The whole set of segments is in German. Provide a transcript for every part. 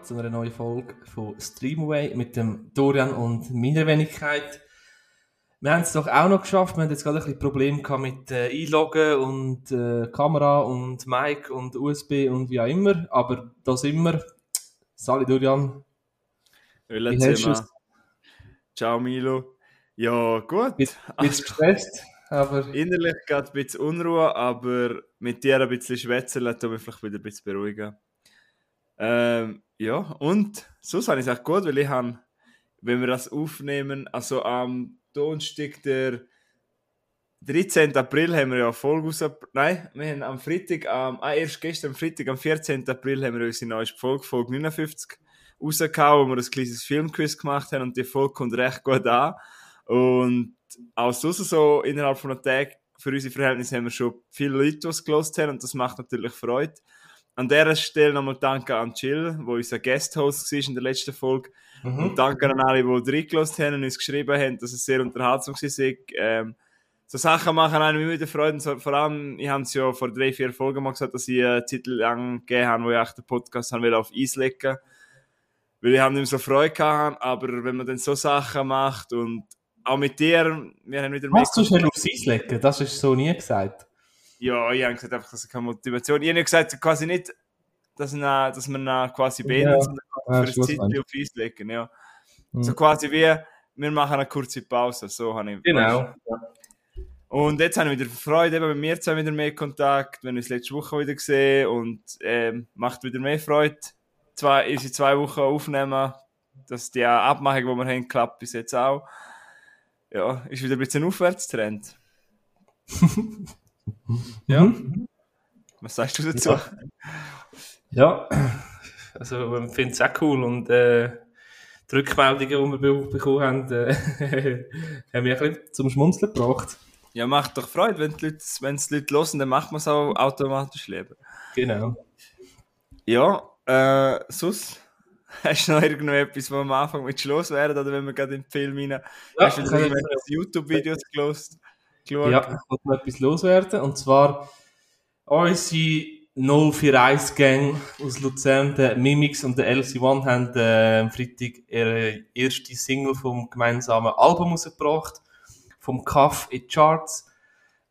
miteinander zu einer neuen Folge von Streamway mit dem Dorian und meiner Wenigkeit. Wir haben es doch auch noch geschafft. Wir haben jetzt gerade ein bisschen Probleme gehabt mit äh, Einloggen und äh, Kamera und Mic und USB und wie auch immer. Aber da sind wir. Sali Dorian. Wie Ciao Milo. Ja, gut. Bist gestresst? Aber... Innerlich geht ein bisschen Unruhe, aber mit dir ein bisschen schwätzen, lässt mich vielleicht wieder ein bisschen beruhigen. Ähm, ja, und so habe ich es auch gut, weil ich habe, wenn wir das aufnehmen, also am Donnerstag, der 13. April haben wir ja Folge raus... Nein, wir haben am Freitag, am, ah, erst gestern am Freitag, am 14. April haben wir unsere neue Folge, Folge 59, rausgehauen, wo wir ein kleines Filmquiz gemacht haben und die Folge kommt recht gut an. Und auch so, so innerhalb von einem Tag für unsere Verhältnisse haben wir schon viele Leute, die es gelost haben und das macht natürlich Freude. An dieser Stelle nochmal Danke an Jill, wo unser Guest-Host war in der letzten Folge. Mhm. Und danke an alle, die reingelassen haben und uns geschrieben haben, dass es sehr unterhaltsam war. Ähm, so Sachen machen einem immer wieder Freude. So, vor allem, ich habe es ja vor drei, vier Folgen mal gesagt, dass ich einen Titel lang gegeben habe, wo ich auch den Podcast haben will, auf Eis legen Weil ich nicht mehr so Freude gehabt, aber wenn man dann so Sachen macht und auch mit dir, wir haben wieder Was tust du aufs Eis legen? Das hast du so nie gesagt. Ja, ich habe gesagt, einfach, dass ich keine Motivation. Ich habe gesagt, quasi nicht, dass, man, dass man quasi beendet, ja. sondern für ja, ein Zeit auf Eis legen. Ja. Mhm. So quasi wie, wir machen eine kurze Pause. So habe ich. Genau. Und jetzt haben wir wieder Freude, eben mit mir zwei wieder mehr Kontakt, wenn wir uns letzte Woche wieder gesehen und ähm, macht wieder mehr Freude. Zwei, unsere zwei Wochen aufnehmen, dass die Abmachung, die wir haben, klappt bis jetzt auch ja, ist wieder ein bisschen ein Aufwärtstrend. ja. Mhm. Was sagst du dazu? Ja, ja. also ich finde es auch cool und äh, die Rückmeldungen, die wir bekommen haben, äh, haben mich ein bisschen zum Schmunzeln gebracht. Ja, macht doch Freude, wenn die Leute, wenn Leute hören, dann macht man es auch automatisch leben. Genau. Ja, äh, sonst Hast du noch irgendetwas, wo am Anfang mit Schluss wäre, oder wenn wir gerade in den Film rein... Ja, hast du wieder YouTube-Videos gelost? Geschaut? Ja, ich wollte noch etwas loswerden, und zwar unsere 041-Gang aus Luzern, der Mimix und der LC1, haben äh, am Freitag ihre erste Single vom gemeinsamen Album rausgebracht, vom Cuff in Charts.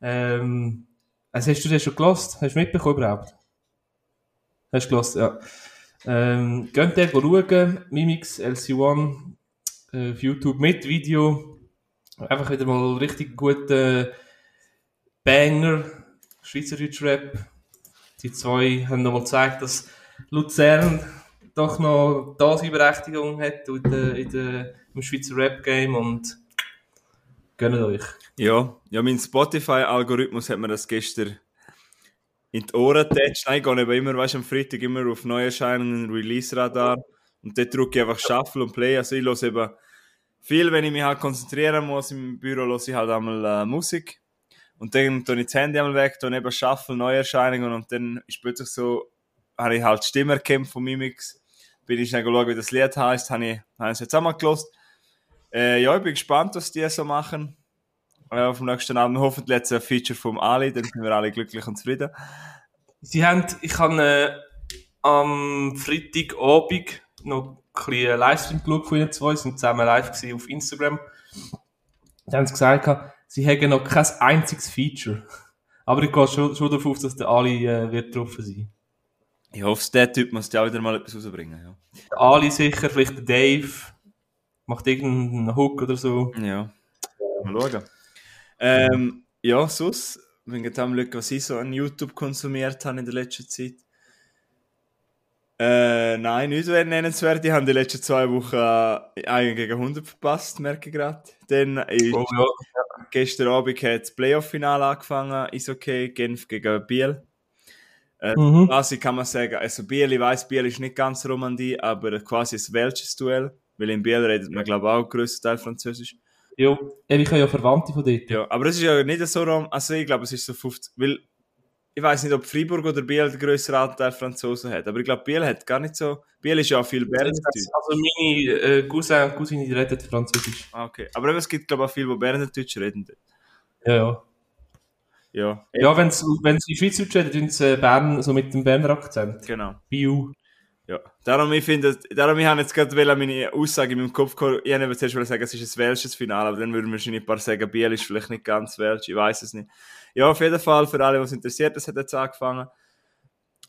Ähm, also hast du das schon gelost? Hast du mitbekommen überhaupt? Hast du gelost, ja. Ähm, könnt ihr schauen, Mimix LC1 äh, auf YouTube mit Video. Einfach wieder mal richtig gute Banger, Schweizerdeutsch Rap. Die zwei haben nochmal gezeigt, dass Luzern doch noch diese Berechtigung hat in der, in der, im Schweizer Rap-Game und gönnt euch. Ja, ja mein Spotify-Algorithmus hat mir das gestern in die Ohren tätscht. Nein, gehe eben immer, weißt am Freitag immer auf Neuerscheinungen, Release-Radar und dort drücke ich einfach Shuffle und Play. Also ich höre eben viel, wenn ich mich halt konzentrieren muss im Büro, höre ich halt einmal äh, Musik und dann tue ich das Handy einmal weg, dann eben Shuffle, Neuerscheinungen und dann ist plötzlich so, habe ich halt Stimme erkannt von Mimix. Bin ich schnell schauen, wie das Lied heisst, habe ich, habe ich es jetzt einmal gelost. Äh, ja, ich bin gespannt, was die so machen äh, dem nächsten Abend. Hoffentlich jetzt ein Feature vom Ali, dann sind wir alle glücklich und zufrieden. Sie haben, ich habe äh, am Freitagabend noch bisschen Livestream geschaut von ihnen zwei, sind zusammen live gewesen auf Instagram. Sie haben gesagt, sie hätten noch kein einziges Feature. Aber ich gehe schon, schon davon aus, dass der Ali äh, wird drauf sein. Ich hoffe, der Typ muss ja wieder mal etwas rausbringen. Ja. Der Ali sicher, vielleicht der Dave. Macht irgendeinen Hook oder so. Ja. Mal schauen. Ähm, ja, sonst, wenn ich am schauen, was ich so an YouTube konsumiert habe in der letzten Zeit. Äh, nein, nicht nennenswert. Ich habe die letzten zwei Wochen äh, einen gegen 100 verpasst, merke ich gerade. Dann ist oh, ja. gestern Abend hat das Playoff-Finale angefangen, ist okay, Genf gegen Biel. Äh, mhm. Quasi kann man sagen, also Biel, ich weiss, Biel ist nicht ganz Romandie, aber quasi ein welches Duell, weil in Biel redet man, glaube ich, auch größtenteils Französisch. Ja, ich habe ja Verwandte von dort. Ja, aber es ist ja nicht so, also ich glaube, es ist so 50, weil ich weiß nicht, ob Freiburg oder Biel den grösseren Anteil Franzosen hat, aber ich glaube, Biel hat gar nicht so, Biel ist ja viel Berndeutsch. Also meine äh, Cousin und Cousine reden Französisch. Ah, okay, aber es gibt glaube ich auch viele, die Berndeutsch reden. Ja, ja. Ja, ja wenn sie Schweizerdeutsch reden, tun sie Bern so mit dem Berner Akzent. Genau. Biu. Ja, darum, ich finde, darum, ich habe jetzt gerade meine Aussage in meinem Kopf gehabt, ich habe zuerst sagen, es ist ein welsches Finale, aber dann würden wahrscheinlich ein paar sagen, Biel ist vielleicht nicht ganz welsch, ich weiß es nicht. Ja, auf jeden Fall, für alle, was interessiert, das hat jetzt angefangen.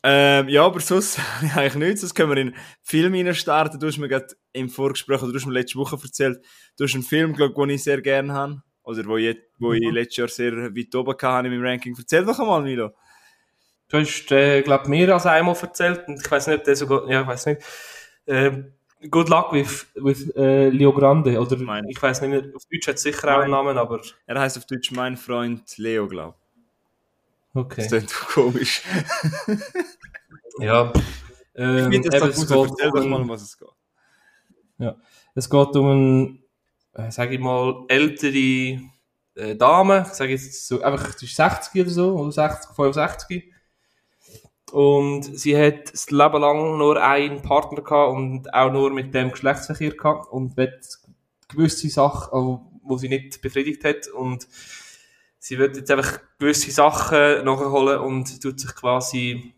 Ähm, ja, aber sonst ich eigentlich nichts, sonst können wir in Film rein starten. Du hast mir gerade im Vorgespräch, oder du hast mir letzte Woche erzählt, du hast einen Film, glaub, den ich sehr gerne habe, oder wo ich, wo ich mhm. letztes Jahr sehr weit oben hatte in meinem Ranking. Erzähl doch einmal, Milo. Du hast, äh, glaube mehr als einmal erzählt und ich weiß nicht, der sogar, ja, ich weiß nicht. Äh, Good Luck with, with äh, Leo Grande, oder mein. ich weiß nicht mehr, auf Deutsch hat es sicher mein. auch einen Namen, aber... Er heißt auf Deutsch mein Freund Leo, glaube Okay. Das klingt komisch. ja. Ähm, ich das eben, gut, erzähl doch mal, um was es geht. Ja, es geht um eine, äh, sage ich mal, ältere äh, Dame, ich sage jetzt so, einfach, sie ist 60 oder so, oder 60, 65 und sie hat das Leben lang nur einen Partner gehabt und auch nur mit dem Geschlechtsverkehr gehabt und wird gewisse Sachen, wo sie nicht befriedigt hat und sie wird jetzt einfach gewisse Sachen nachholen und tut sich quasi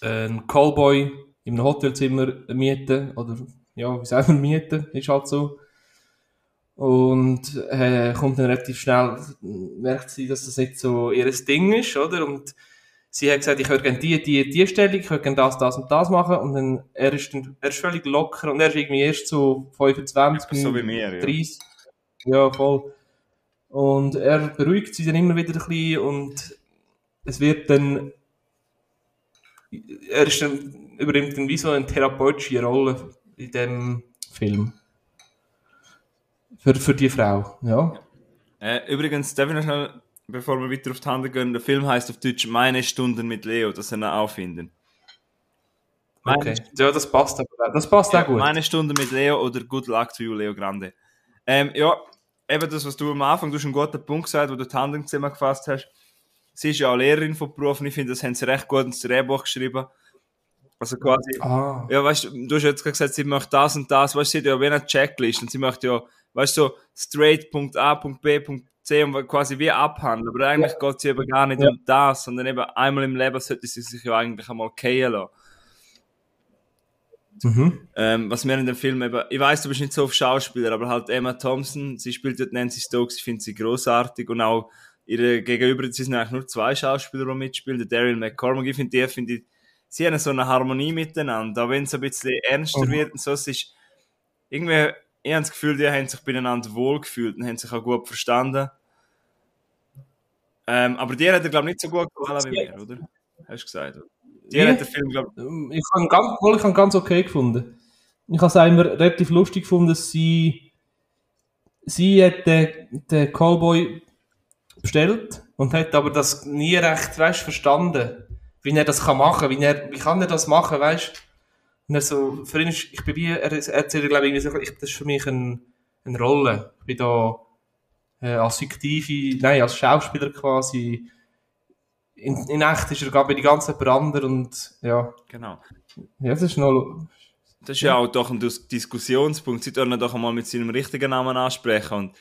einen Callboy in einem Hotelzimmer mieten oder ja, wie sagen wir mieten, ist halt so. Und äh, kommt dann relativ schnell, merkt sie, dass das nicht so ihr Ding ist, oder? Und sie hat gesagt, ich würde gerne die, die, die Stellung, ich würde gerne das, das und das machen. Und dann, er ist, dann, er ist völlig locker und er ist irgendwie erst so 25, so wie mir, ja. 30. Ja, voll. Und er beruhigt sie dann immer wieder ein bisschen und es wird dann, er ist dann, übernimmt dann wie so eine therapeutische Rolle in dem Film. Für, für die Frau, ja. Äh, übrigens, darf ich noch schnell bevor wir weiter auf die Hand gehen, der Film heißt auf Deutsch Meine Stunden mit Leo, das wir auch finden. Okay, ja, das passt aber Das passt ja, auch gut. Meine Stunde mit Leo oder Good Luck to you, Leo Grande. Ähm, ja, eben das, was du am Anfang, du hast einen guten Punkt gesagt, wo du die Hand im Zimmer gefasst hast. Sie ist ja auch Lehrerin von Beruf und ich finde, das haben sie recht gut ins Drehbuch geschrieben. Also quasi, ah. ja, weißt du, du hast jetzt gesagt, sie möchte das und das, weißt du, sie hat ja wie eine Checklist und sie möchte ja, weißt du, so straight, Punkt A, Punkt B, Punkt C und quasi wie abhandeln. Aber eigentlich ja. geht es eben gar nicht ja. um das, sondern eben einmal im Leben sollte sie sich ja eigentlich einmal gehen lassen. Mhm. Ähm, was mir in dem Film eben, ich weiß, du bist nicht so auf Schauspieler, aber halt Emma Thompson, sie spielt dort Nancy Stokes, ich finde sie großartig und auch ihre Gegenüber, sie sind eigentlich nur zwei Schauspieler, die mitspielen, der Daryl McCormack, ich finde die, finde sie haben so eine Harmonie miteinander, auch wenn es ein bisschen ernster mhm. wird und so, es ist irgendwie, ich habe das Gefühl, die haben sich beieinander wohlgefühlt und haben sich auch gut verstanden. Ähm, aber dir hat er, glaube ich, nicht so gut gefallen wie mir, oder? Hast du gesagt? Oder? Dir ja. hat der Film, glaube ähm, ich... habe ihn ganz, ich habe ganz okay gefunden. Ich habe es immer relativ lustig gefunden, dass sie... Sie hat den, den Cowboy bestellt und hat aber das nie recht, weißt, verstanden, wie er das kann machen, wie er, wie kann er das machen, weißt? Und er so, für ihn ist, ich bin wie, er erzählt, glaube ich, irgendwie so, ich, das ist für mich ein, eine Rolle. Ich bin da, äh, als fiktive, nein, als Schauspieler quasi. In, in echt ist er gerade die ganze Brander und ja. Genau. Ja, das ist noch. Das ist ja, auch doch ein Diskussionspunkt. Sie dürfen doch einmal mit seinem richtigen Namen ansprechen. Und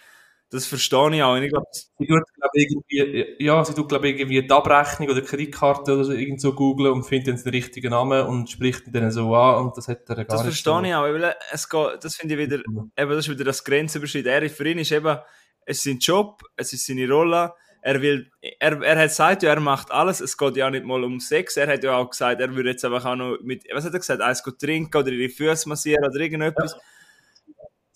das verstehe ich auch. Ich glaub, sie tut, glaub, irgendwie, ja, sie tut, glaube irgendwie die Abrechnung oder die Kreditkarte oder so, irgend so googeln und findet den richtigen Namen und spricht ihn dann so an und das hat er gar das nicht. Verstehe ich auch, weil es geht, das finde ich wieder, eben, das ist wieder das Grenzüberschritt. Er, für ihn ist eben, es ist sein Job, es ist seine Rolle. Er will, er, er hat gesagt, ja, er macht alles. Es geht ja nicht mal um Sex. Er hat ja auch gesagt, er würde jetzt einfach auch noch mit, was hat er gesagt, eins trinken oder ihre Füße massieren oder irgendetwas.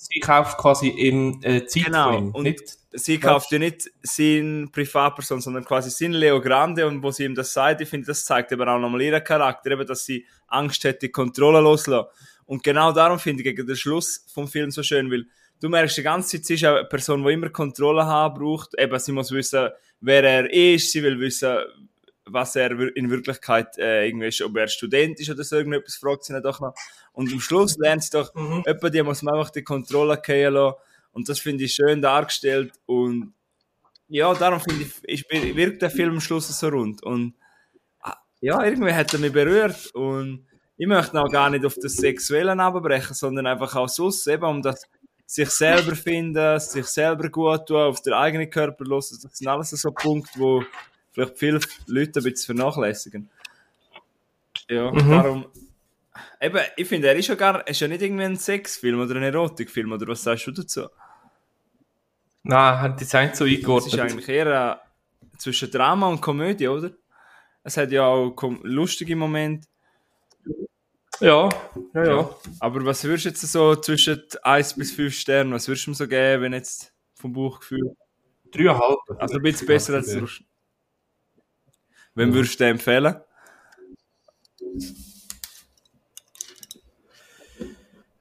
Sie kauft quasi im äh, Zeit Genau. Und nicht, sie kauft ja nicht seine Privatperson, sondern quasi seinen Leo Grande und wo sie ihm das sagt, ich finde, das zeigt aber auch nochmal ihren Charakter, eben, dass sie Angst hätte, die Kontrolle loszulassen. Und genau darum finde ich gegen den Schluss vom Film so schön, weil du merkst die ganze Zeit, sie ist eine Person, die immer Kontrolle haben braucht. Eben, sie muss wissen, wer er ist, sie will wissen, was er in Wirklichkeit äh, irgendwie ist, ob er Student ist oder so irgendetwas, fragt sie ihn doch noch. Und am Schluss lernt sie doch, mhm. etwa die muss man einfach die Kontrolle gehen lassen. Und das finde ich schön dargestellt. Und ja, darum finde ich, ich, wirkt der Film am Schluss so rund. Und ah, ja, irgendwie hat er mich berührt. Und ich möchte auch gar nicht auf das Sexuelle abbrechen, sondern einfach auch sonst, eben um das sich selber finden, sich selber gut tun, auf den eigenen Körper los. Das sind alles so Punkte, wo vielleicht viele Leute ein bisschen vernachlässigen. Ja, mhm. darum, Eben, ich finde, er ist ja gar, ist ja nicht irgendwie ein Sexfilm oder ein Erotikfilm, oder was sagst du dazu? Nein, hat jetzt nicht so Es eingeordnet. ist eigentlich eher äh, zwischen Drama und Komödie, oder? Es hat ja auch kom- lustige Momente. Ja, ja, ja. Aber was würdest du jetzt so zwischen 1 bis 5 Sternen, was würdest du ihm so geben, wenn jetzt vom Bauchgefühl? Dreieinhalb. Also ein bisschen besser als du. Wem würdest du den empfehlen?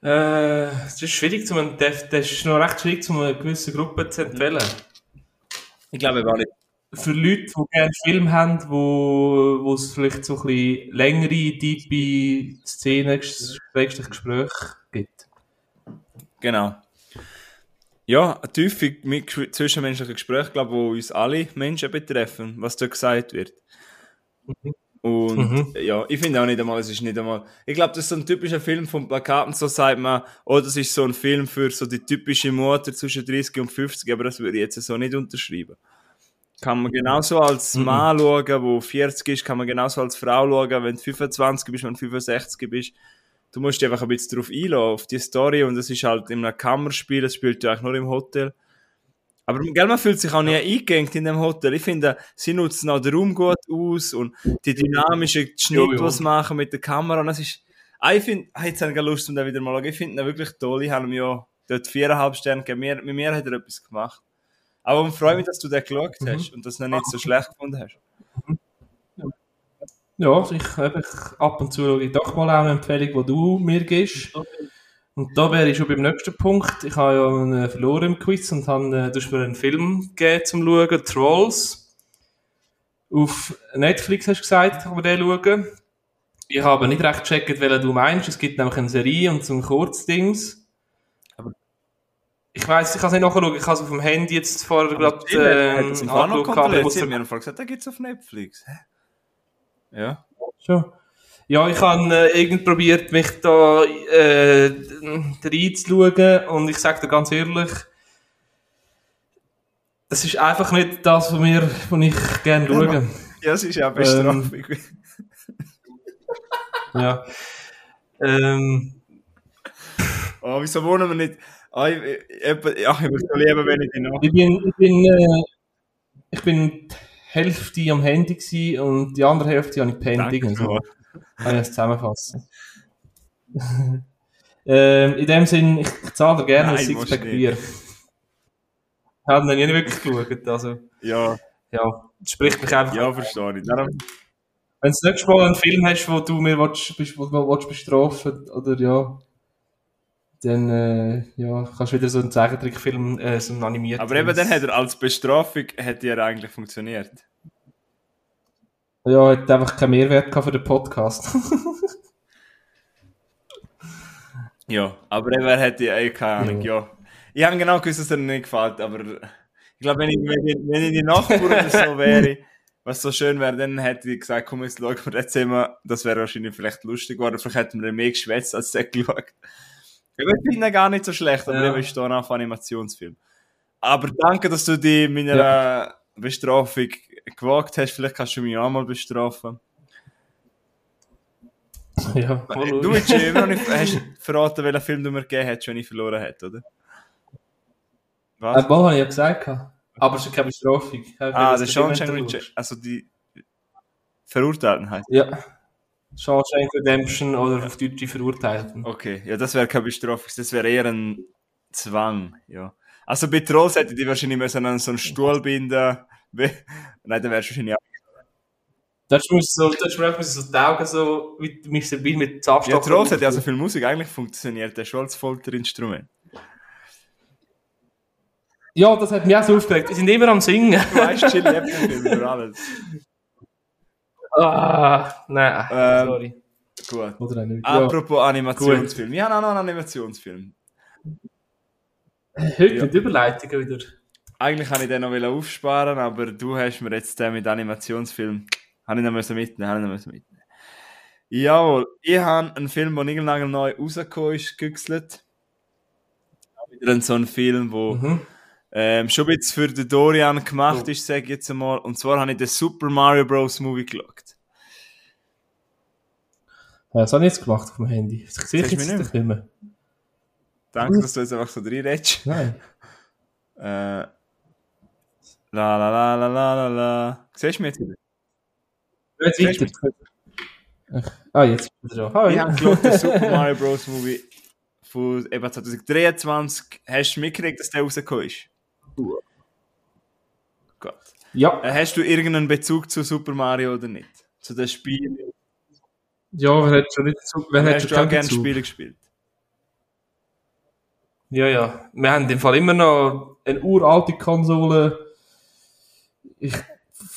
Äh, es ist schwierig, zu das ist noch recht schwierig, zu einer gewissen Gruppe zu empfehlen. Ich glaube gar nicht. Für Leute, die gerne Film haben, wo, wo es vielleicht so ein bisschen längere, tiefe Szenen, Gespräche gibt. Genau. Ja, ein tiefe mit- zwischenmenschliche Gespräche, glaube ich, die uns alle Menschen betreffen, was da gesagt wird. Und Mhm. ja, ich finde auch nicht einmal, es ist nicht einmal. Ich glaube, das ist so ein typischer Film vom Plakaten, so sagt man, oh, das ist so ein Film für so die typische Mutter zwischen 30 und 50, aber das würde ich jetzt so nicht unterschreiben. Kann man genauso als Mhm. Mann schauen, der 40 ist, kann man genauso als Frau schauen, wenn du 25 bist, wenn du 65 bist. Du musst dich einfach ein bisschen drauf einlassen, auf die Story, und das ist halt in einem Kammerspiel, das spielt ja eigentlich nur im Hotel. Aber gell, man fühlt sich auch nie eingegangen in dem Hotel. Ich finde, sie nutzen auch den Raum gut aus und die dynamischen Schnitte, Ja, ja. die sie machen mit der Kamera. Und das ist, ah, ich finde, ah, jetzt habe ich Lust, um den wieder mal zu. Ich finde ihn wirklich toll. Ich habe ihm ja dort viereinhalb Sterne gegeben. Mir, mit mir hat er etwas gemacht. Aber ich freue mich, dass du den geschaut hast und das noch nicht so schlecht gefunden hast. Ja, ich, ich, ab und zu schaue ich doch mal auch eine Empfehlung, die du mir gibst. Und da wäre ich schon beim nächsten Punkt. Ich habe ja einen verloren im Quiz und habe, äh, du hast mir einen Film gegeben zum Schauen, Trolls. Auf Netflix hast du gesagt, kann man den schauen. Ich habe nicht recht gecheckt, welchen du meinst. Es gibt nämlich eine Serie und so ein Kurzdings. Aber- Ich weiss, ich kann es nicht nachschauen. Ich habe es auf dem Handy jetzt vorher gerade Äh, äh, angeschaut. ich haben mir gesagt, da gibt es auf Netflix. Hä? Ja. Schon. Ja, ich habe äh, irgend probiert, mich da äh, reinzuschauen und ich sage dir ganz ehrlich, es ist einfach nicht das, was, mir, was ich gerne schaue. Ja, es ist ja Bestrafung. Ja. Ähm, oh, wieso wohnen wir nicht? Ah, ich, ich, ach, ich würde so lieben, wenn ich die noch. ich bin, ich bin, äh, ich bin die Hälfte am Handy und die andere Hälfte habe ich gepennt. Danke Kann ich das zusammenfassen? ähm, in dem Sinn, ich, ich zahle dir gerne ein Nein, Sixpack. Bier. Ich habe noch nie wirklich geschaut, also, Ja, ja, das spricht mich einfach. ja, verstehe ich. Darum, Wenn du das nächste Mal einen Film hast, wo du mir willst, wo du willst bestrafen oder ja, dann äh, ja, kannst du wieder so einen Zeichentrickfilm, äh, so einen animierten. aber eben dann hat er als Bestrafung hätte er eigentlich funktioniert. Ja, hat einfach keinen Mehrwert für den Podcast. Ja, aber er hätte eh keine Ahnung, ja. Ich habe genau gewusst, dass er nicht gefällt, aber ich glaube, wenn ich, wenn ich, wenn ich die Nachbar oder so wäre, was so schön wäre, dann hätte ich gesagt, komm, jetzt schauen wir das Thema. Das wäre wahrscheinlich vielleicht lustig geworden. Vielleicht hätten wir mehr geschwätzt als der geschaut. Ich finde ihn gar nicht so schlecht, aber Ja. ist da auf Animationsfilm. Aber danke, dass du die meiner Bestrafung gewagt hast. Vielleicht kannst du mich auch mal bestrafen. ja, mal Du schauen. hast immer noch nicht hast verraten, welchen Film du mir gegeben hast, wenn ich verloren hätte, oder? Äh, Was? mal habe ich ja gesagt. Aber es ist keine Bestrafung. Ah, der Shawshank Redemption, also die Verurteilten heißt. Ja. Shawshank Redemption oder auf Deutsch die Verurteilten. Okay, ja, das wäre keine Bestrafung, das wäre eher ein Zwang, ja. Also bei Trolls hätte die wahrscheinlich müssen an so einen Stuhl binden. Nein, dann wärst du wahrscheinlich auch. Das muss so, das muss so die Augen so mit, mit, mit, mit Ja, Zabstock. Trolls hat ja so viel Musik eigentlich funktioniert, der schon als Folterinstrument. Ja, das hat mich auch so aufgeregt. Die sind immer am Singen. Du weißt, Chili Film über alles. ah, nein, Ähm, sorry. Gut. Oder nicht. Ja. Apropos Animationsfilm. Wir haben auch noch einen Animationsfilm. Heute ja. mit Überleitungen wieder. Eigentlich habe ich den noch aufsparen, aber du hast mir jetzt den mit Animationsfilm. Habe ich noch müssen mitnehmen, habe ich noch müssen mitnehmen. Jawohl, ich habe einen Film, der niegelnagel neu rausgekommen ist, gegüchselt. Wieder so ein Film, wo Mhm. ähm, schon ein bisschen für den Dorian gemacht ist, sage ich jetzt einmal. Und zwar habe ich den Super Mario Bros. Movie geschaut. Was habe ich jetzt gemacht auf dem Handy? Das sehe ich jetzt nicht mehr. Danke, dass du jetzt einfach so reinredest. Nein. Äh, la la la la la la la. Siehst du mich jetzt wieder? Jetzt weiter. Ach, Ah, jetzt ist er schon. Ich habe Hi. geschaut, den Super Mario Bros. Movie von eben 2023. Hast du mitgekriegt, dass der rausgekommen ist? Gott. Ja, Äh, Hast du irgendeinen Bezug zu Super Mario oder nicht? Zu dem Spiel? ja, wer hat schon nicht so, wer hat Hast schon du auch keinen gerne Bezug? Spiele gespielt? Ja, ja. Wir haben im Fall immer noch eine uralte Konsole. Ich,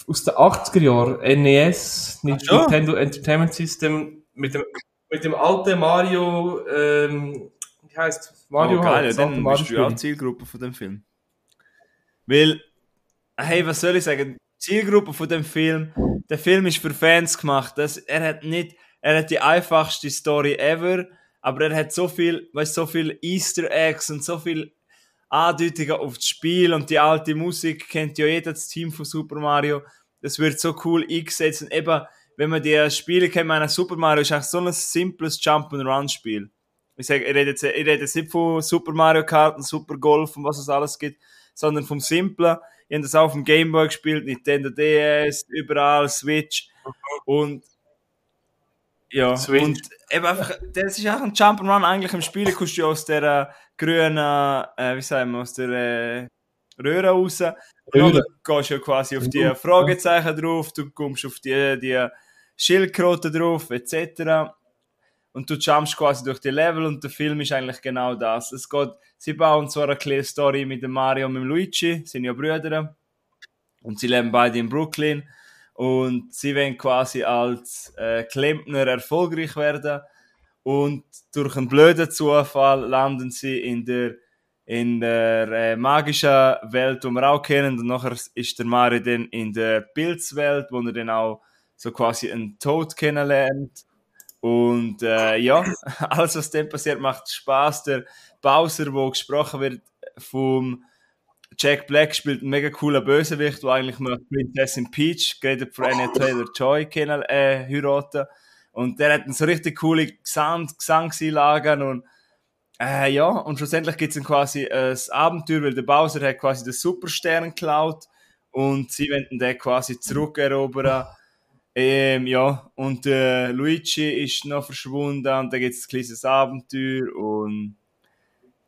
aus den 80er Jahren. NES. Nintendo Entertainment System, mit dem, mit dem alten Mario, ähm, wie heißt Mario oh, geil, halt, ja, dann bist du ja auch. Zielgruppe von dem Film. Weil, hey, was soll ich sagen? Zielgruppe von dem Film, der Film ist für Fans gemacht. Das, er hat nicht, er hat die einfachste Story ever, aber er hat so viel, weißt, so viel Easter Eggs und so viel Andeutungen auf das Spiel und die alte Musik kennt ja jeder das Team von Super Mario. Das wird so cool eingesetzt und eben, wenn man die Spiele kennt, meine Super Mario ist eigentlich so ein simples Jump-and-Run-Spiel. Ich sage, ich rede, jetzt, ich rede jetzt nicht von Super Mario Kart und Super Golf und was es alles gibt, sondern vom Simplen. Ich habe das auch auf dem Game Boy gespielt, Nintendo DS, überall, Switch. Und ja, Switch. und eben einfach, das ist auch ein Jump'n'Run eigentlich im Spiel, kommst du aus der äh, grünen, äh, wie sagen wir, aus der äh, Röhre raus. Und Röhre. dann gehst du ja quasi auf die. Fragezeichen drauf, du kommst auf die, die Schildkröte drauf, etc. Und du jumpst quasi durch die Level und der Film ist eigentlich genau das. Es geht, sie bauen zwar eine kleine Story mit dem Mario und dem Luigi, sind ja Brüder. Und sie leben beide in Brooklyn. Und sie wollen quasi als äh, Klempner erfolgreich werden. Und durch einen blöden Zufall landen sie in der, in der äh, magischen Welt, die wir auch kennen. Und nachher ist der Mario dann in der Pilzwelt, wo er dann auch so quasi einen Tod kennenlernt. Und äh, ja, alles, was dann passiert, macht Spaß. Der Bowser, der gesprochen wird vom Jack Black, spielt einen mega coolen Bösewicht, der eigentlich mal Prinzessin Peach, geredet von Anna Taylor-Joy, kennen, äh, heiraten. Und der hat so richtig coole Gesang Gesangseinlagen und äh, ja, und schlussendlich gibt es dann quasi ein Abenteuer, weil der Bowser hat quasi den Superstern geklaut und sie wollen den quasi zurückerobern. Ähm, ja, und äh, Luigi ist noch verschwunden und da gibt es ein kleines Abenteuer und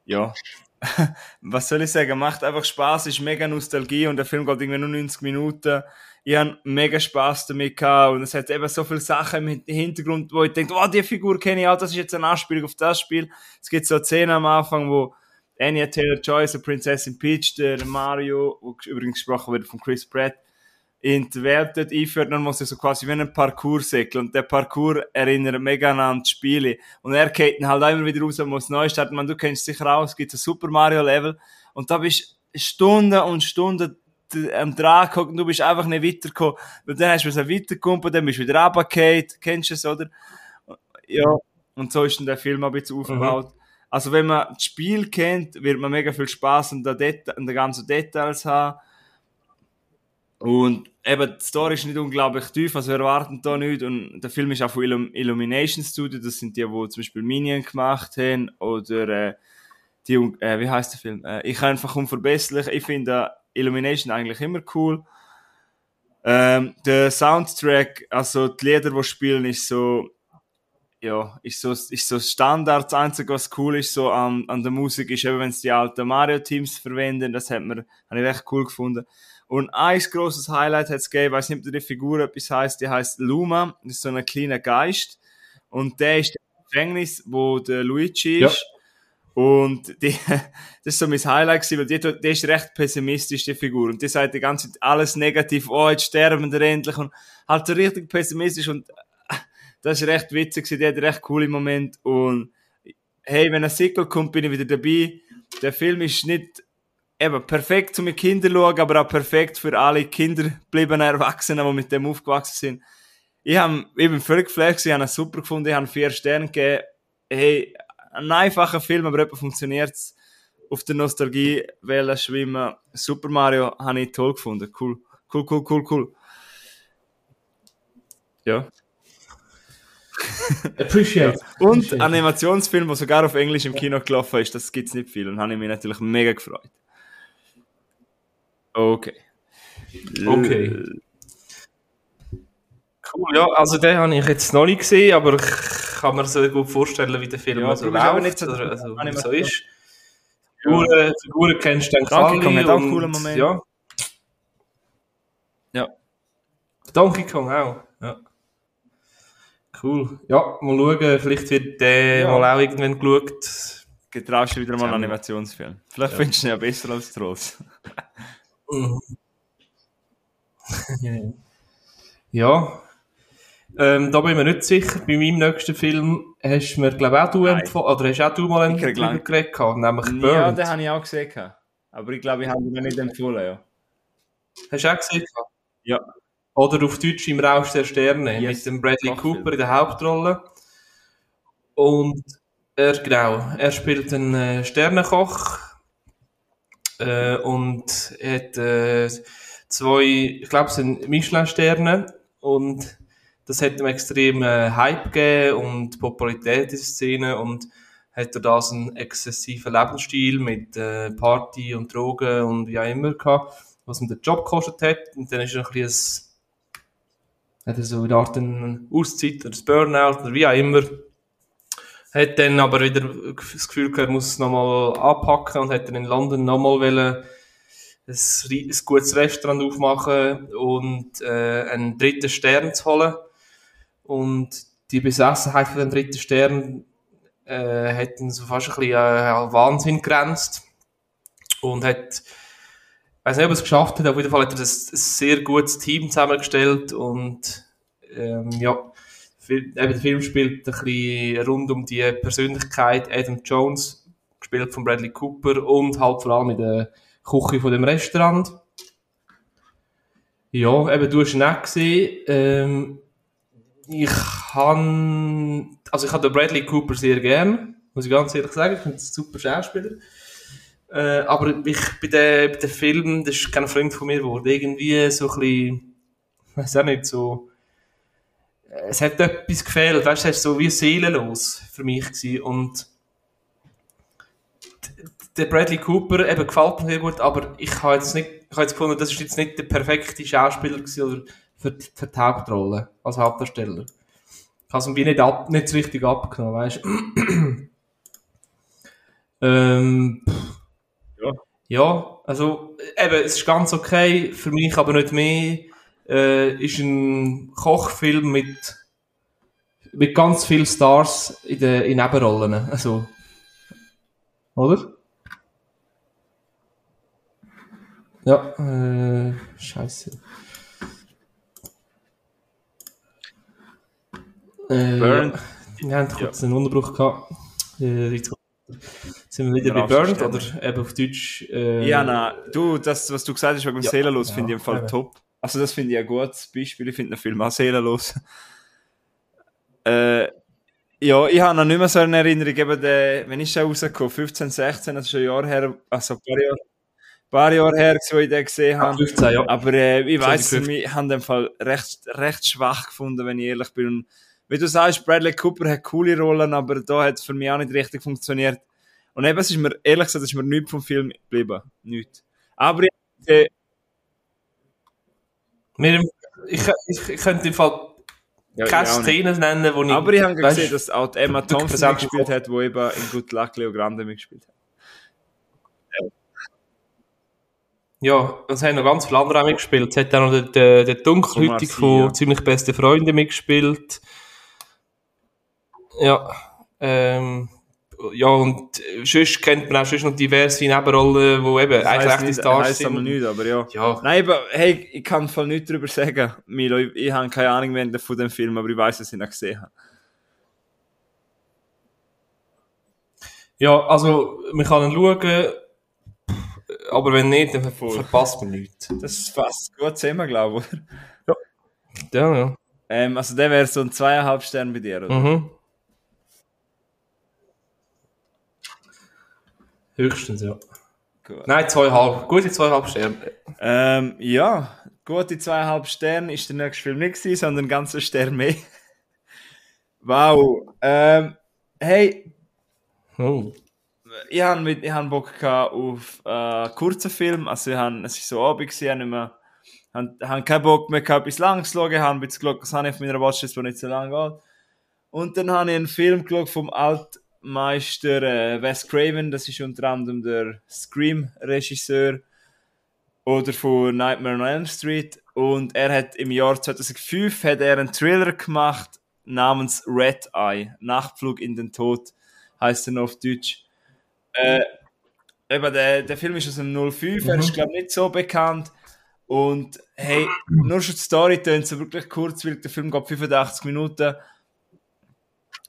ja, was soll ich sagen, macht einfach Spaß, ist mega Nostalgie und der Film geht irgendwie nur 90 Minuten. Ich habe mega Spaß damit gehabt und es hat eben so viele Sachen im Hintergrund, wo ich denke, oh, die Figur kenne ich auch, das ist jetzt eine Anspielung auf das Spiel. Es gibt so eine Szene am Anfang, wo Anya Taylor-Joy, so Prinzessin Peach, der Mario, wo übrigens gesprochen wird von Chris Pratt, in die Welt dort einführt, dann muss er so quasi wie einen Parcours säckeln. Und der Parcours erinnert mega an die Spiele. Und er geht dann halt auch immer wieder raus und muss neu starten. Man, du kennst sicher auch, es gibt ein Super Mario Level. Und da bist Stunden und Stunden am Draht gehockt und du bist einfach nicht weitergekommen. Und dann hast du so weitergekommen, dann bist du wieder runtergefallen. Kennst du es, oder? Ja. Und so ist dann der Film ein bisschen aufgebaut. Also wenn man das Spiel kennt, wird man mega viel Spaß an, der Deta an den ganzen Details haben. Und eben, die Story ist nicht unglaublich tief, also wir erwarten da nichts. Und der Film ist auch von Illum Illumination Studio, das sind die, die zum Beispiel Minion gemacht haben. Oder äh, die, äh, wie heißt der Film? Äh, ich einfach unverbesserlich. Ich finde Illumination eigentlich immer cool. Ähm, der Soundtrack, also die Lieder, die spielen, ist so, ja, ist so, ist so Standard. Das Einzige, was cool ist so an, an der Musik, ist eben, wenn sie die alten Mario-Teams verwenden. Das hat mir, habe ich recht cool gefunden. Und ein grosses Highlight hat es gegeben, ich weiß nicht, ob die Figur etwas heisst, die heißt Luma, das ist so ein kleiner Geist. Und der ist im Gefängnis, wo der Luigi Ja. Und die, das ist so mein Highlight gewesen, weil die, die ist recht pessimistisch, die Figur. Und die sagt die ganze Zeit alles negativ, oh, jetzt sterben wir endlich. Und halt so richtig pessimistisch. Und das ist recht witzig gewesen, die hat recht coole Moment. Und hey, wenn ein Sequel kommt, bin ich wieder dabei. Der Film ist nicht eben perfekt zum Kindern schauen, aber auch perfekt für alle kindergebliebenen Erwachsenen, die mit dem aufgewachsen sind. Ich habe, ich bin völlig geflasht, ich habe ihn super gefunden, ich habe vier Sterne gegeben. Hey, ein einfacher Film, aber etwa funktioniert auf der Nostalgie-Welle schwimmen. Super Mario habe ich toll gefunden. Cool, cool, cool, cool, cool. Ja. Appreciate. Und Appreciate. Animationsfilm, der sogar auf Englisch im Kino gelaufen ist, das gibt es nicht viel. Und habe ich mich natürlich mega gefreut. Okay. Okay. Äh, Cool, ja, also den habe ich jetzt noch nicht gesehen, aber ich kann mir so gut vorstellen, wie der Film Ja, so läuft, nicht so- oder, also, wie so ist. Figuren, Figuren kennst du dann Donkey Kong hat auch einen coolen Moment. Ja. Ja. Donkey Kong auch, ja. Cool. Ja, mal schauen, vielleicht wird der Ja. mal auch irgendwann geschaut. Getraust du wieder mal einen. Animationsfilm? Vielleicht findest du ihn ja besser als Trolls. Ja. Ähm, da bin ich mir nicht sicher. Bei meinem nächsten Film hast du mir, glaube ich, auch du empfohlen, oder hast auch du mal einen drüber geredet nämlich Ja, Burnt. den habe ich auch gesehen. Aber ich glaube, ich habe ihn mir nicht empfohlen, ja. Hast du auch gesehen? Ja. Oder auf Deutsch im Rausch der Sterne Yes. mit dem Bradley Kochfilm. Cooper in der Hauptrolle. Und er, genau, er spielt einen äh, Sternenkoch äh, und er hat äh, zwei, ich glaube, es sind Michelin-Sterne und das hat ihm extrem äh, Hype gegeben und Popularität in der Szene und hat er das einen exzessiven Lebensstil mit äh, Party und Drogen und wie auch immer gehabt, was ihm den Job gekostet hat und dann ist er ein bisschen ein, hat er so eine Art eine Auszeit oder ein Burnout oder wie auch immer hat dann aber wieder das Gefühl gehabt, er muss es nochmal anpacken und hat dann in London nochmal wollen ein, ein gutes Restaurant aufmachen und äh, einen dritten Stern zu holen. Und die Besessenheit von dem dritten Stern äh, hat ihn so fast ein bisschen äh, Wahnsinn grenzt. Und hat, ich weiß nicht, ob er es geschafft hat, auf jeden Fall hat er ein, sehr gutes Team zusammengestellt und ähm, ja, eben der Film spielt ein bisschen rund um die Persönlichkeit Adam Jones, gespielt von Bradley Cooper und halt vor allem in der Küche von dem Restaurant. Ja, eben, du hast ihn auch gesehen. Ähm, ich kann, also ich habe den Bradley Cooper sehr gern, muss ich ganz ehrlich sagen. Ich finde ein super Schauspieler. Äh, aber ich, bei dem bei dem Film, das ist kein Freund von mir geworden. Irgendwie so ein bisschen, ich weiß auch nicht, so, äh, es hat etwas gefehlt, weißt du, es war so wie seelenlos für mich gewesen. und der Bradley Cooper eben gefällt mir sehr gut, aber ich habe jetzt nicht, ich habe jetzt gefunden, das ist jetzt nicht der perfekte Schauspieler gewesen, oder für, die- für die Hauptrolle als Hauptdarsteller. Ich habe es wie nicht, ab, nicht so richtig abgenommen, weißt du. ähm. Ja. ja, also eben, es ist ganz okay, für mich aber nicht mehr. Äh, ist ein Kochfilm mit, mit ganz vielen Stars in den in Nebenrollen. Also, oder? Ja, äh, scheiße. Äh, Burnt. Ja. Wir haben kurz einen Unterbruch gehabt. Äh, jetzt sind wir wieder Ja, bei Burnt, verstanden. oder eben auf Deutsch. Äh, Ja, na, du, das, was du gesagt hast wegen dem Ja, Seelenlos, ja, finde ich im Fall eben. top. Also, das finde ich ein gutes Beispiel. Ich finde den Film auch seelenlos. äh, ja, ich habe noch nicht mehr so eine Erinnerung, eben der, wenn ist der rausgekommen? 15, 16, das ist schon ein Jahr her, also ein paar Jahre, ein paar Jahre her, wo ich den gesehen habe. 15, ja. Aber äh, ich weiß, ich habe den Fall recht, recht schwach gefunden, wenn ich ehrlich bin. Und wie du sagst, Bradley Cooper hat coole Rollen, aber da hat es für mich auch nicht richtig funktioniert. Und eben, es ist mir, ehrlich gesagt, es ist mir nichts vom Film geblieben. Nichts. Aber ich, äh, Wir, ich, ich, ich könnte im Fall ja, keine ich auch nicht. Szene nennen, wo ich... aber ich habe gesehen, dass auch Emma Thompson du- mitgespielt hat, die eben in Good Luck Leo Grande mitgespielt hat. Ja, es haben noch ganz viele andere auch mitgespielt. Es hat auch noch der, der, der Dunkelhütig Omar Sy, von ja. «Ziemlich beste Freunde» mitgespielt. Ja, ähm, ja, und sonst kennt man auch sonst noch diverse Nebenrollen, die eben Das eigentlich echte Stars sind. nicht, aber ja. Ja, Nein, aber hey, ich kann voll nichts darüber sagen, Milo. Ich, ich habe keine Ahnung mehr von dem Film, aber ich weiß, dass ich ihn gesehen habe. ja, also man kann ihn schauen, aber wenn nicht, dann ver verpasst man nichts. Das fasst gut zusammen, glaube ich. oder? Ja, ja. Ähm, also der wäre so ein zweieinhalb Stern bei dir, oder? Mhm. Höchstens, ja. Gut. Nein, zweieinhalb. Gute zweieinhalb Sterne. Ähm, ja, gute zweieinhalb Sterne ist der nächste Film nicht gewesen, sondern ein ganzer Stern mehr. Wow. Ähm, hey, Oh. ich habe ich hab Bock gehabt auf äh, kurzen Film. Also ich habe, es ist so Abend gewesen, ich habe nicht mehr, han keinen Bock mehr gehabt, bis lang zu schauen. Ich habe ein bisschen geschaut, was habe ich auf meiner Watchlist, die nicht so lange geht. Und dann habe ich einen Film geschaut vom Altmeister äh, Wes Craven. Das ist unter anderem der Scream-Regisseur oder von Nightmare on Elm Street. Und er hat im Jahr 2005 hat er einen Thriller gemacht namens Red Eye. Nachtflug in den Tod heißt er noch auf Deutsch. Äh, eben, der, der Film ist aus dem 05, er ist glaube ich nicht so bekannt. Und hey, nur schon die Story tönt so wirklich kurz, weil der Film geht 85 Minuten.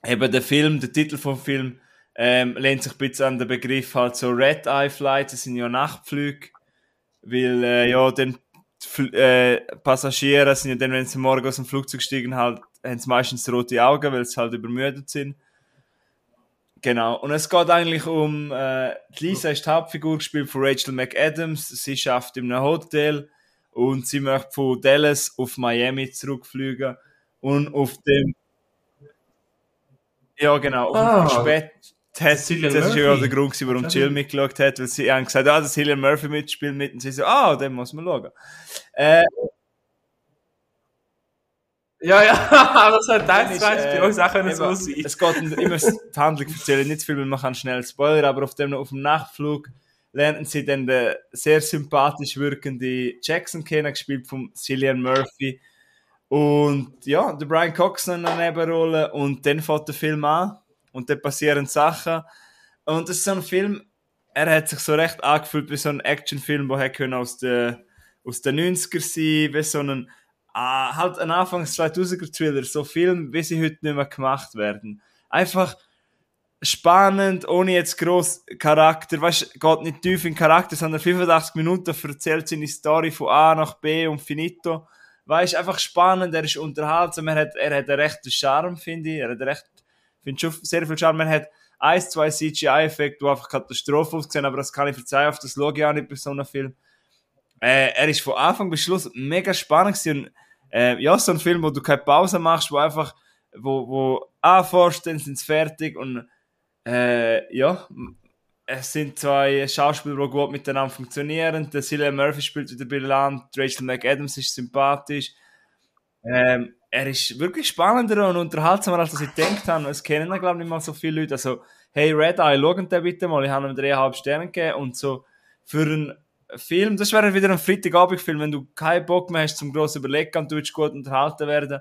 Eben der Film, der Titel vom Film, ähm, lehnt sich ein bisschen an den Begriff halt so Red Eye Flights, das sind ja Nachtflüge, weil äh, ja, dann äh, Passagiere sind ja dann, wenn sie morgen aus dem Flugzeug steigen, halt, haben sie meistens rote Augen, weil sie halt übermüdet sind. Genau. Und es geht eigentlich um, äh, Lisa ist die Hauptfigur gespielt von Rachel McAdams. Sie schafft in einem Hotel und sie möchte von Dallas auf Miami zurückfliegen. Und auf dem, ja genau, Ah. Spät hat, Cillian das ist ja Murphy. der Grund, warum Jill mitgeschaut hat, weil sie haben gesagt, ah, dass Cillian Murphy mitspielt mit und sie so, ah, den muss man schauen. Äh, Ja, ja, das hat Dann eins, ist, zwei, äh, auch können so sein. Es geht um- immer die Handlung erzählen, nicht zu viel, weil man kann schnell Spoiler, aber auf dem, auf dem Nachtflug lernen sie dann den sehr sympathisch wirkende Jackson kennen, gespielt von Cillian Murphy. Und ja, der Brian Cox in einer Nebenrolle und dann fängt der Film an und dann passieren Sachen. Und das ist so ein Film, er hat sich so recht angefühlt wie so ein Actionfilm, der hätte aus den, aus den 90er sein, wie so ein ah, halt ein Anfangs 2000er Thriller, so Film, wie sie heute nicht mehr gemacht werden. Einfach spannend, ohne jetzt groß Charakter, weißt, geht nicht tief in Charakter, sondern 85 Minuten erzählt seine Story von A nach B und finito. Weißt, einfach spannend, er ist unterhaltsam, er hat, er hat einen rechten Charme, finde ich, er hat recht, finde schon sehr viel Charme, er hat ein, zwei CGI-Effekte, die einfach Katastrophe aussehen, aber das kann ich verzeihen, auf das schaue ich auch nicht bei so einem Film. Äh, er ist von Anfang bis Schluss mega spannend gewesen äh, ja, so ein Film, wo du keine Pause machst, wo einfach, wo, wo anfährst, dann sind fertig und äh, ja, es sind zwei Schauspieler, die gut miteinander funktionieren. Der Cillian Murphy spielt wieder brillant, Rachel McAdams ist sympathisch. Ähm, er ist wirklich spannender und unterhaltsamer, als ich gedacht habe. Es kennen ihn, glaube ich, nicht mal so viele Leute. Also, hey, Red Eye, schaut den bitte mal. Ich habe ihm dreieinhalb Sterne gegeben und so für einen Film, das wäre wieder ein Freitagabendfilm, wenn du keinen Bock mehr hast zum gross überlegen und du willst gut unterhalten werden.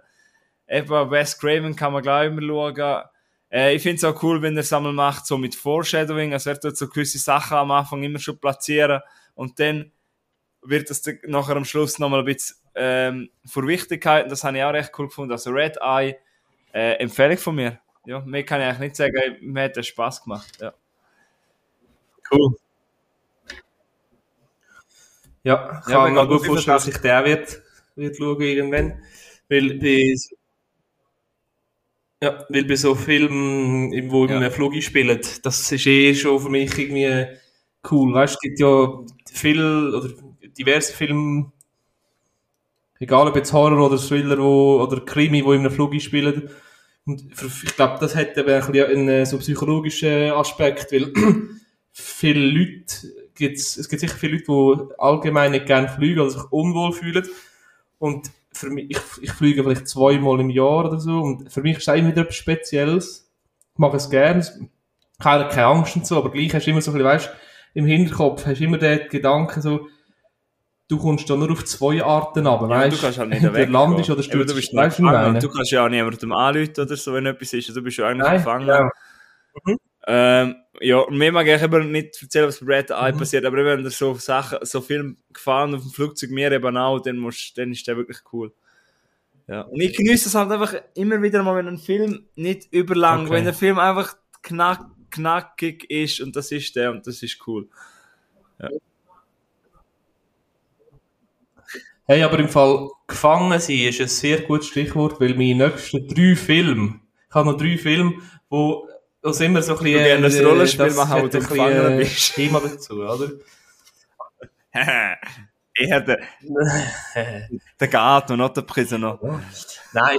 Eben, Wes Craven kann man gleich immer schauen. Äh, ich finde es auch cool, wenn er es einmal macht, so mit Foreshadowing, also er tut so gewisse Sachen am Anfang immer schon platzieren und dann wird das nachher am Schluss nochmal ein bisschen ähm, vor Wichtigkeit, und das habe ich auch recht cool gefunden. Also Red Eye, äh, Empfehlung von mir. Ja, mehr kann ich eigentlich nicht sagen, mir hat das Spaß gemacht. Ja. Cool. Ja, ich Ja, kann wenn mir man gut vorstellen, dass ich den auch wird, wird schauen irgendwann. Weil bei, ja, weil bei so Filmen, wo Ja. im Flug spielen, das ist eh schon für mich irgendwie cool. Weißt es gibt ja viel oder diverse Filme, egal ob jetzt Horror oder Thriller wo, oder Krimi, wo in einem Flug spielen. Und ich glaube, das hat eben ein bisschen einen äh, so psychologischen Aspekt, weil viele Leute, gibt's, es gibt sicher viele Leute, die allgemein nicht gerne fliegen oder sich unwohl fühlen. Und für mich, ich, ich fliege vielleicht zweimal im Jahr oder so. Und für mich ist es immer wieder etwas Spezielles. Ich mache es gerne. Ich habe keine Angst und so, aber gleich hast du immer so ein bisschen, weißt, im Hinterkopf hast du immer den Gedanken so, du kommst da nur auf zwei Arten ab, Ja, weißt du kannst halt nicht entweder weg. landest oder stürzt. du bist weißt nicht du? Du kannst ja auch niemandem anrufen oder so, wenn etwas ist. Du bist ja eigentlich Nein, gefangen. genau. Ähm, ja, und mir mag ich eben nicht erzählen, was bei Red Eye Mhm. passiert, aber wenn dir so Sachen, so Film gefallen auf dem Flugzeug, mir eben auch, dann, musst, dann ist der wirklich cool. Ja. Und ich genieße es halt einfach immer wieder mal, wenn ein Film nicht überlang, Okay. wenn der Film einfach knack, knackig ist und das ist der und das ist cool. Hey, aber im Fall gefangen sein ist ein sehr gutes Stichwort, weil meine nächsten drei Filme, ich habe noch drei Filme, wo es immer so ein bisschen, Du gerne ein Rollenspiel machen, wo du ein bisschen, Gefangener äh, bist. Thema dazu, oder? Eher der, der Gato, not der Prisoner. Nein.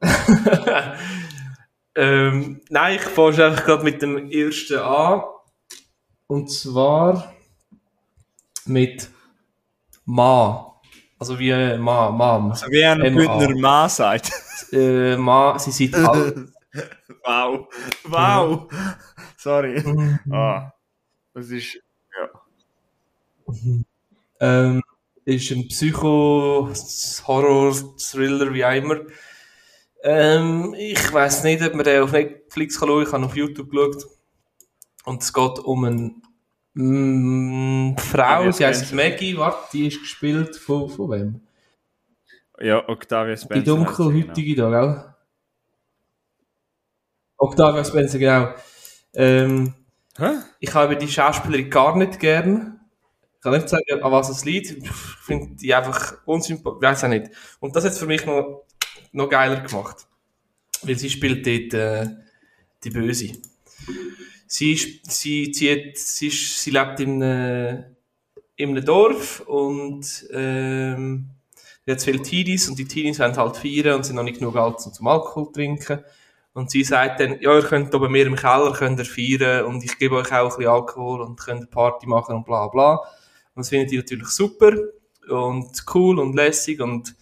ähm, nein, ich fange einfach gerade mit dem ersten an. Und zwar mit Ma. Also wie äh, Ma, Mam. Also wie ein M.A. Bündner Mann sagt. Äh, Ma, sie sind alt. wow. Wow. Sorry. Mhm. Ah. Das ist, ja. ähm, ist ein Psycho-Horror-Thriller, wie auch immer. Ähm, ich weiß nicht, ob man den auf Netflix kann schauen kann. Ich habe auf YouTube geschaut. Und es geht um eine mm, Frau, sie heißt. Maggie, warte, die ist gespielt von, von wem? Ja, Octavia Spencer. Die dunkelhäutige da, gell? Octavia Spencer, genau. Ähm, ich habe die Schauspielerin gar nicht gern. Ich kann nicht sagen, an was es liegt. Ich finde die einfach unsympathisch. Ich weiß auch nicht. Und das hat es für mich noch, noch geiler gemacht. Weil sie spielt dort äh, die Böse. Sie, sie, zieht, sie, sie lebt in, äh, in einem Dorf und ähm, sie hat viele Teenies und die Teenies wollen halt feiern und sind noch nicht genug alt um zum Alkohol zu trinken. Und sie sagt dann, ja, ihr könnt bei mir im Keller könnt ihr feiern und ich gebe euch auch ein bisschen Alkohol und könnt Party machen und bla bla. Und das finden die natürlich super und cool und lässig und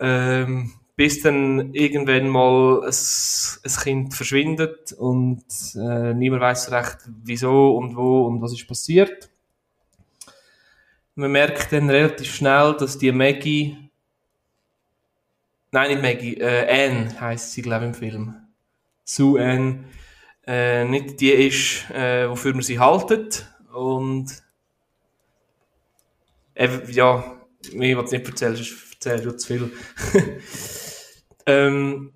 ähm, bis dann irgendwann mal ein, ein Kind verschwindet und äh, niemand weiß recht, wieso und wo und was ist passiert. Man merkt dann relativ schnell, dass die Maggie Nein, nicht Maggie. Äh, Anne heisst sie, glaube ich, im Film. Sue Anne. Äh, nicht die ist, äh, wofür man sie haltet. Und äh, ja, mir was nicht erzählen, sonst erzähle ich zu viel. ähm,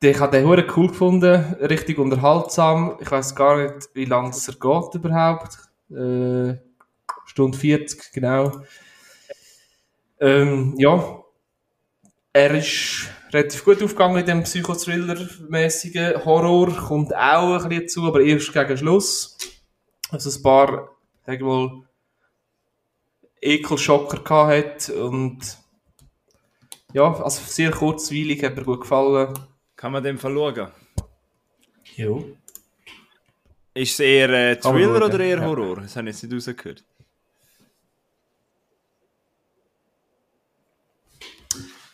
ich habe den hure cool gefunden, richtig unterhaltsam. Ich weiß gar nicht, wie lange es er geht überhaupt. Äh, Stunde 40, genau. Ähm, ja, er ist relativ gut aufgegangen in dem Psychothriller-mäßigen Horror, kommt auch ein bisschen dazu, aber erst gegen Schluss. Also ein paar, sag ich mal, Ekelschocker gehabt hat und ja, also sehr kurzweilig, hat mir gut gefallen. Kann man dem verloren? Jo. Ist es eher äh, Thriller oder eher ja. Horror? Das habe ich jetzt nicht rausgehört.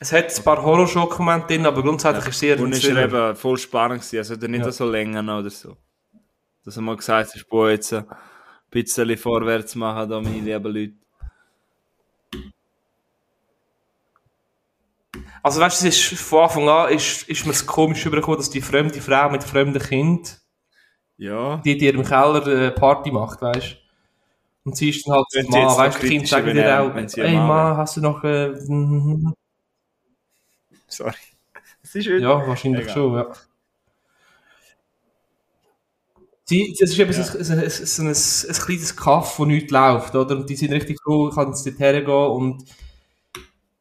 Es hat ein paar Horrorschock-Momente drin, aber grundsätzlich ist es ein Und es war eben voll spannend gewesen. Also nicht Ja. so länger oder so. Dass er mal gesagt hat, boah, jetzt ein bisschen vorwärts machen, da meine lieben Leute. Also weißt du, es ist von Anfang an ist, ist mir es komisch übergekommen, dass die fremde Frau mit fremdem Kind Ja. die dir im Keller äh, Party macht, weißt Und sie ist dann halt so, sie jetzt Ma, so weißt du, Kind sagen dir auch, ey Mann Ma, hast du noch, äh. Sorry. Es ist ja, wahrscheinlich Egal. schon, ja. Sie, das ist eben Ja. ein, ein, ein, ein kleines Kaff, wo nichts läuft, oder? Und die sind richtig froh, ich kann jetzt dort hergehen und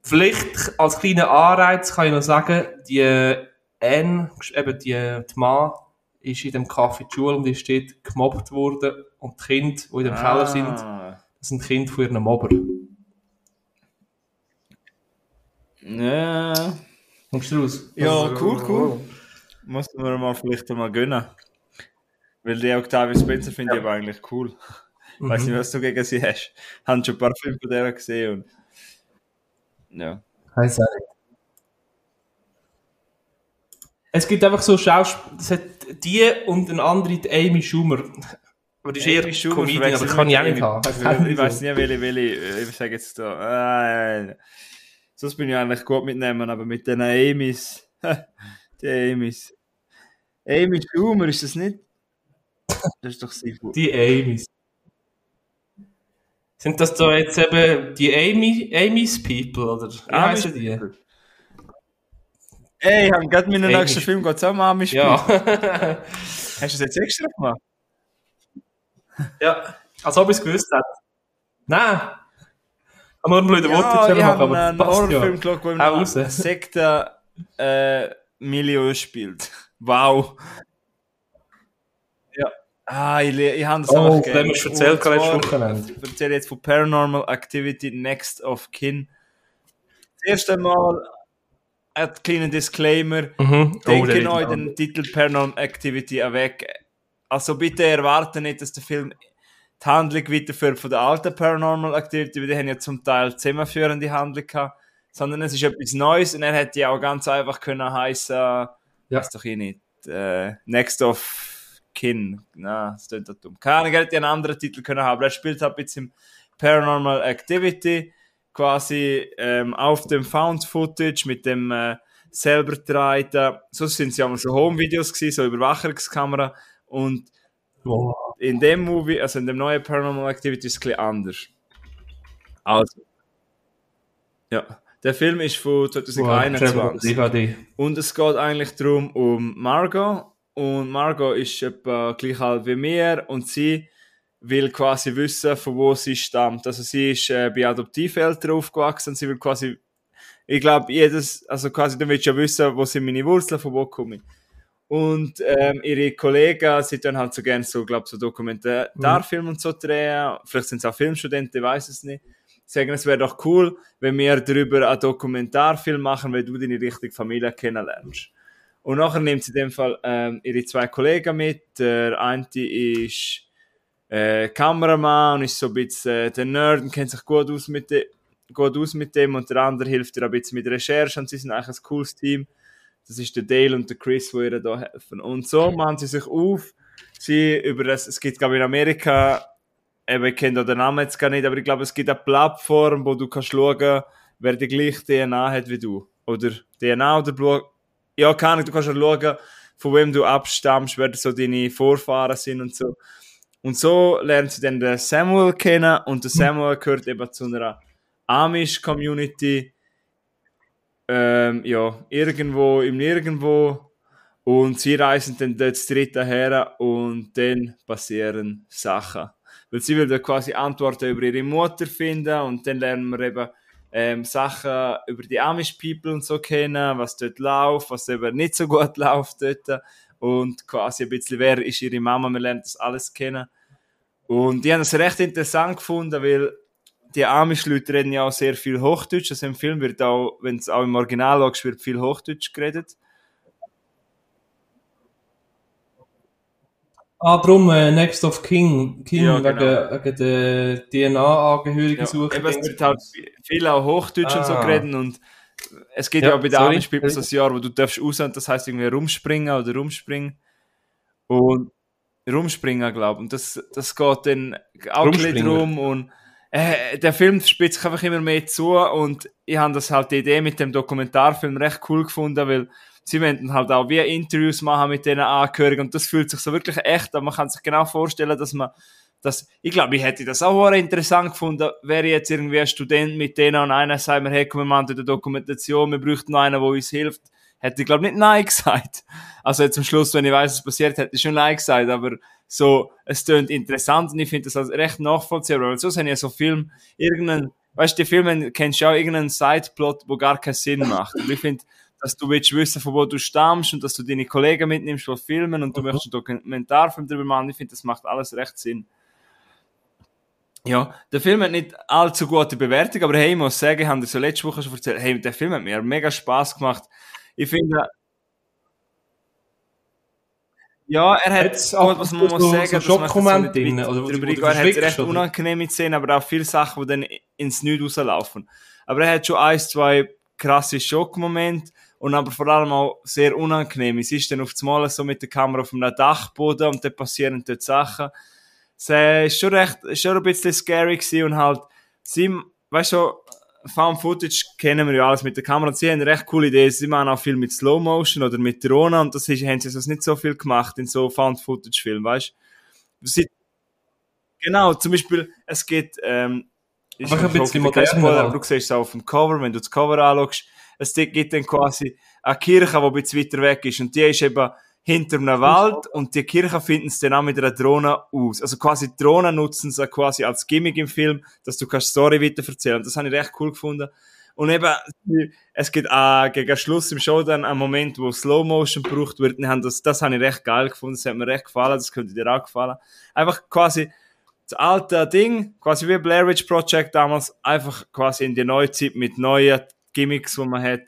vielleicht als kleiner Anreiz kann ich noch sagen, die äh, Anne, eben die, die Ma, ist in dem Kaff in die Schule und ist dort gemobbt worden und die Kinder, die in dem Keller sind, Ah. Das sind Kinder von ihren Mobber. Ja. Kommst du raus? Ja, Also, cool, cool. Muss man mal vielleicht mal gönnen. Weil die Octavia Spencer finde ich aber eigentlich cool. Mhm. Weiß nicht, was du gegen sie hast. Haben schon ein paar Filme von der gesehen und. Ja. Nicht. Es gibt einfach so Schauspieler, die und eine andere, die Amy Schumer. Aber die ist eher Schumer Comedian, aber kann ich auch nicht haben. Auch Ich weiß nicht, welche, welche, äh, ich sage jetzt da. Äh, sonst bin ich eigentlich gut mitnehmen, aber mit den Amy's. die Amy's. Amy Schumer, ist das nicht? Das ist doch sehr gut. Die Amy's. Sind das da jetzt eben die Amy, Amy's People, oder? Wie heissen die? Ey, ich habe gerade meinen Amy nächsten Film zusammen Ami Ja. Hast du das jetzt extra gemacht? ja. Als ob ich es gewusst hätte. Nein. Wir einen blöden Ja, Wortwitz ich machen, aber einen das passt Horrorfilm ja. geschaut, wo in Sekte äh, Milieu spielt. Wow. Ja. Ah, ich, ich habe das Oh, einfach du erzählt, Und letztes zwar- Wochenende. Ich erzähle jetzt von Paranormal Activity Next of Kin. Das erste Mal ein kleiner Disclaimer. Mhm. Oh, Denke noch ist- den Titel Paranormal Activity weg. Also bitte erwarte nicht, dass der Film die Handlung weiterführt von der alten Paranormal Activity, weil die haben ja zum Teil zusammenführende Handlung gehabt, sondern es ist etwas Neues und er hätte ja auch ganz einfach können heißen, ja. weiß doch ich nicht, äh, Next of Kin, na, das klingt doch dumm. Keine Ahnung, er hätte einen anderen Titel können haben, er spielt halt jetzt im Paranormal Activity, quasi ähm, auf dem Found Footage mit dem äh, selber getragen, so sind es ja mal so Home-Videos gewesen, so Überwachungskamera und Wow. In dem Movie, also in dem neuen Paranormal Activity ist es ein anders. Also. Ja. Der Film ist von Wow, 2021. DVD. Und es geht eigentlich darum, um Margot. Und Margot ist etwa gleich alt wie mir und sie will quasi wissen, von wo sie stammt. Also sie ist äh, bei Adoptiveltern aufgewachsen sie will quasi, ich glaube, jedes, also quasi, dann willst du ja wissen, wo sind meine Wurzeln, von wo komme ich. Und ähm, ihre Kollegen, sie tun halt so gerne so, glaube so Dokumentarfilme und so drehen. Vielleicht sind es auch Filmstudenten, ich weiß es nicht. Sagen, es wäre doch cool, wenn wir darüber einen Dokumentarfilm machen, weil du deine richtige Familie kennenlernst. Und nachher nimmt sie in dem Fall ähm, ihre zwei Kollegen mit. Der eine ist äh, Kameramann und ist so ein bisschen äh, der Nerd und kennt sich gut aus mit dem gut aus mit dem und der andere hilft ihr ein bisschen mit Recherche und sie sind eigentlich ein cooles Team. Das ist der Dale und der Chris, die ihr da helfen. Und so machen sie sich auf. Sie über das, es gibt, glaube ich, in Amerika, eben, ich kenne den Namen jetzt gar nicht, aber ich glaube, es gibt eine Plattform, wo du kannst schauen, wer die gleiche DNA hat wie du. Oder DNA oder Blut. Ja, keine Ahnung, du kannst ja schauen, von wem du abstammst, wer so deine Vorfahren sind und so. Und so lernt sie dann den Samuel kennen und der Samuel gehört eben zu einer Amish-Community, ähm, ja, irgendwo im Nirgendwo. Und sie reisen dann dort das dritte her und dann passieren Sachen. Weil sie will dann quasi Antworten über ihre Mutter finden und dann lernen wir eben ähm, Sachen über die Amish People und so kennen, was dort läuft, was eben nicht so gut läuft dort. Und quasi ein bisschen, wer ist ihre Mama, wir lernen das alles kennen. Und ich habe das recht interessant gefunden, weil die Amish-Leute reden ja auch sehr viel Hochdeutsch. Also im Film wird auch, wenn es auch im Original schaust, wird viel Hochdeutsch geredet. Ah, drum äh, Next of King, King Ja, wegen, genau. wegen der DNA-Angehörigen Ja, suchen. eben, es wird halt viel auch Hochdeutsch und so Ah. geredet und es geht ja, Ja, auch bei den. Amish People so ein Jahr, wo du darfst raus und das heisst irgendwie rumspringen oder rumspringen. Und rumspringen, glaube ich. Und das, das geht dann auch ein drum und äh, der Film spitzt sich einfach immer mehr zu und ich habe das halt die Idee mit dem Dokumentarfilm recht cool gefunden, weil sie wollen dann halt auch wie Interviews machen mit diesen Angehörigen und das fühlt sich so wirklich echt an. Man kann sich genau vorstellen, dass man das, ich glaube, ich hätte das auch interessant gefunden, wäre ich jetzt irgendwie ein Student mit denen und einer sagt mir, hey, komm, wir machen eine Dokumentation, wir bräuchten noch einen, der uns hilft. Hätte ich, glaube nicht Nein gesagt. Also jetzt am Schluss, wenn ich weiß, was passiert, hätte ich schon Nein gesagt, aber so, es tönt interessant und ich finde das als recht nachvollziehbar, weil sonst habe ich ja so Film, irgendeinen, weißt du, die Filme kennst du auch irgendeinen Sideplot, wo gar keinen Sinn macht. Und ich finde, dass du willst wissen, von wo du stammst und dass du deine Kollegen mitnimmst, die filmen und du möchtest einen Dokumentarfilm darüber machen, ich finde, das macht alles recht Sinn. Ja, der Film hat nicht allzu gute Bewertung, aber hey, ich muss sagen, ich habe dir so letzte Woche schon erzählt, hey, der Film hat mir mega Spaß gemacht. Ich finde, ja, er hat, ab was man muss so- sagen, so jetzt Schockmomente nicht drin, eingehen, er hat verschreckst, recht oder? unangenehme Szenen, aber auch viele Sachen, die dann ins Nichts rauslaufen. Aber er hat schon ein, zwei krasse Schockmomente und aber vor allem auch sehr unangenehm. Es ist dann auf das Mal so mit der Kamera auf einem Dachboden und dann passieren dort Sachen. Es äh, ist schon recht, schon ein bisschen scary gewesen und halt, sie, weißt du, Found Footage kennen wir ja alles mit der Kamera sie haben eine recht coole Idee. Sie machen auch viel mit Slow Motion oder mit Drohnen und das ist, haben sie also nicht so viel gemacht in so Found Footage Filmen, weißt du? Genau, zum Beispiel, es geht, ähm, ist ein bisschen moderner. Aber du siehst es auch auf dem Cover, wenn du das Cover anschaust. Es gibt dann quasi eine Kirche, die ein bisschen weiter weg ist und die ist eben hinter einem Wald und die Kirche finden es dann auch mit einer Drohne aus. Also quasi Drohnen nutzen sie quasi als Gimmick im Film, dass du kannst Story weiter erzählen. Das habe ich recht cool gefunden. Und eben, es gibt auch gegen Schluss im Show dann einen Moment, wo Slow Motion gebraucht wird. Und das, das habe ich recht geil gefunden. Das hat mir recht gefallen. Das könnte dir auch gefallen. Einfach quasi das alte Ding, quasi wie Blair Witch Project damals, einfach quasi in die neue Zeit mit neuen Gimmicks, die man hat.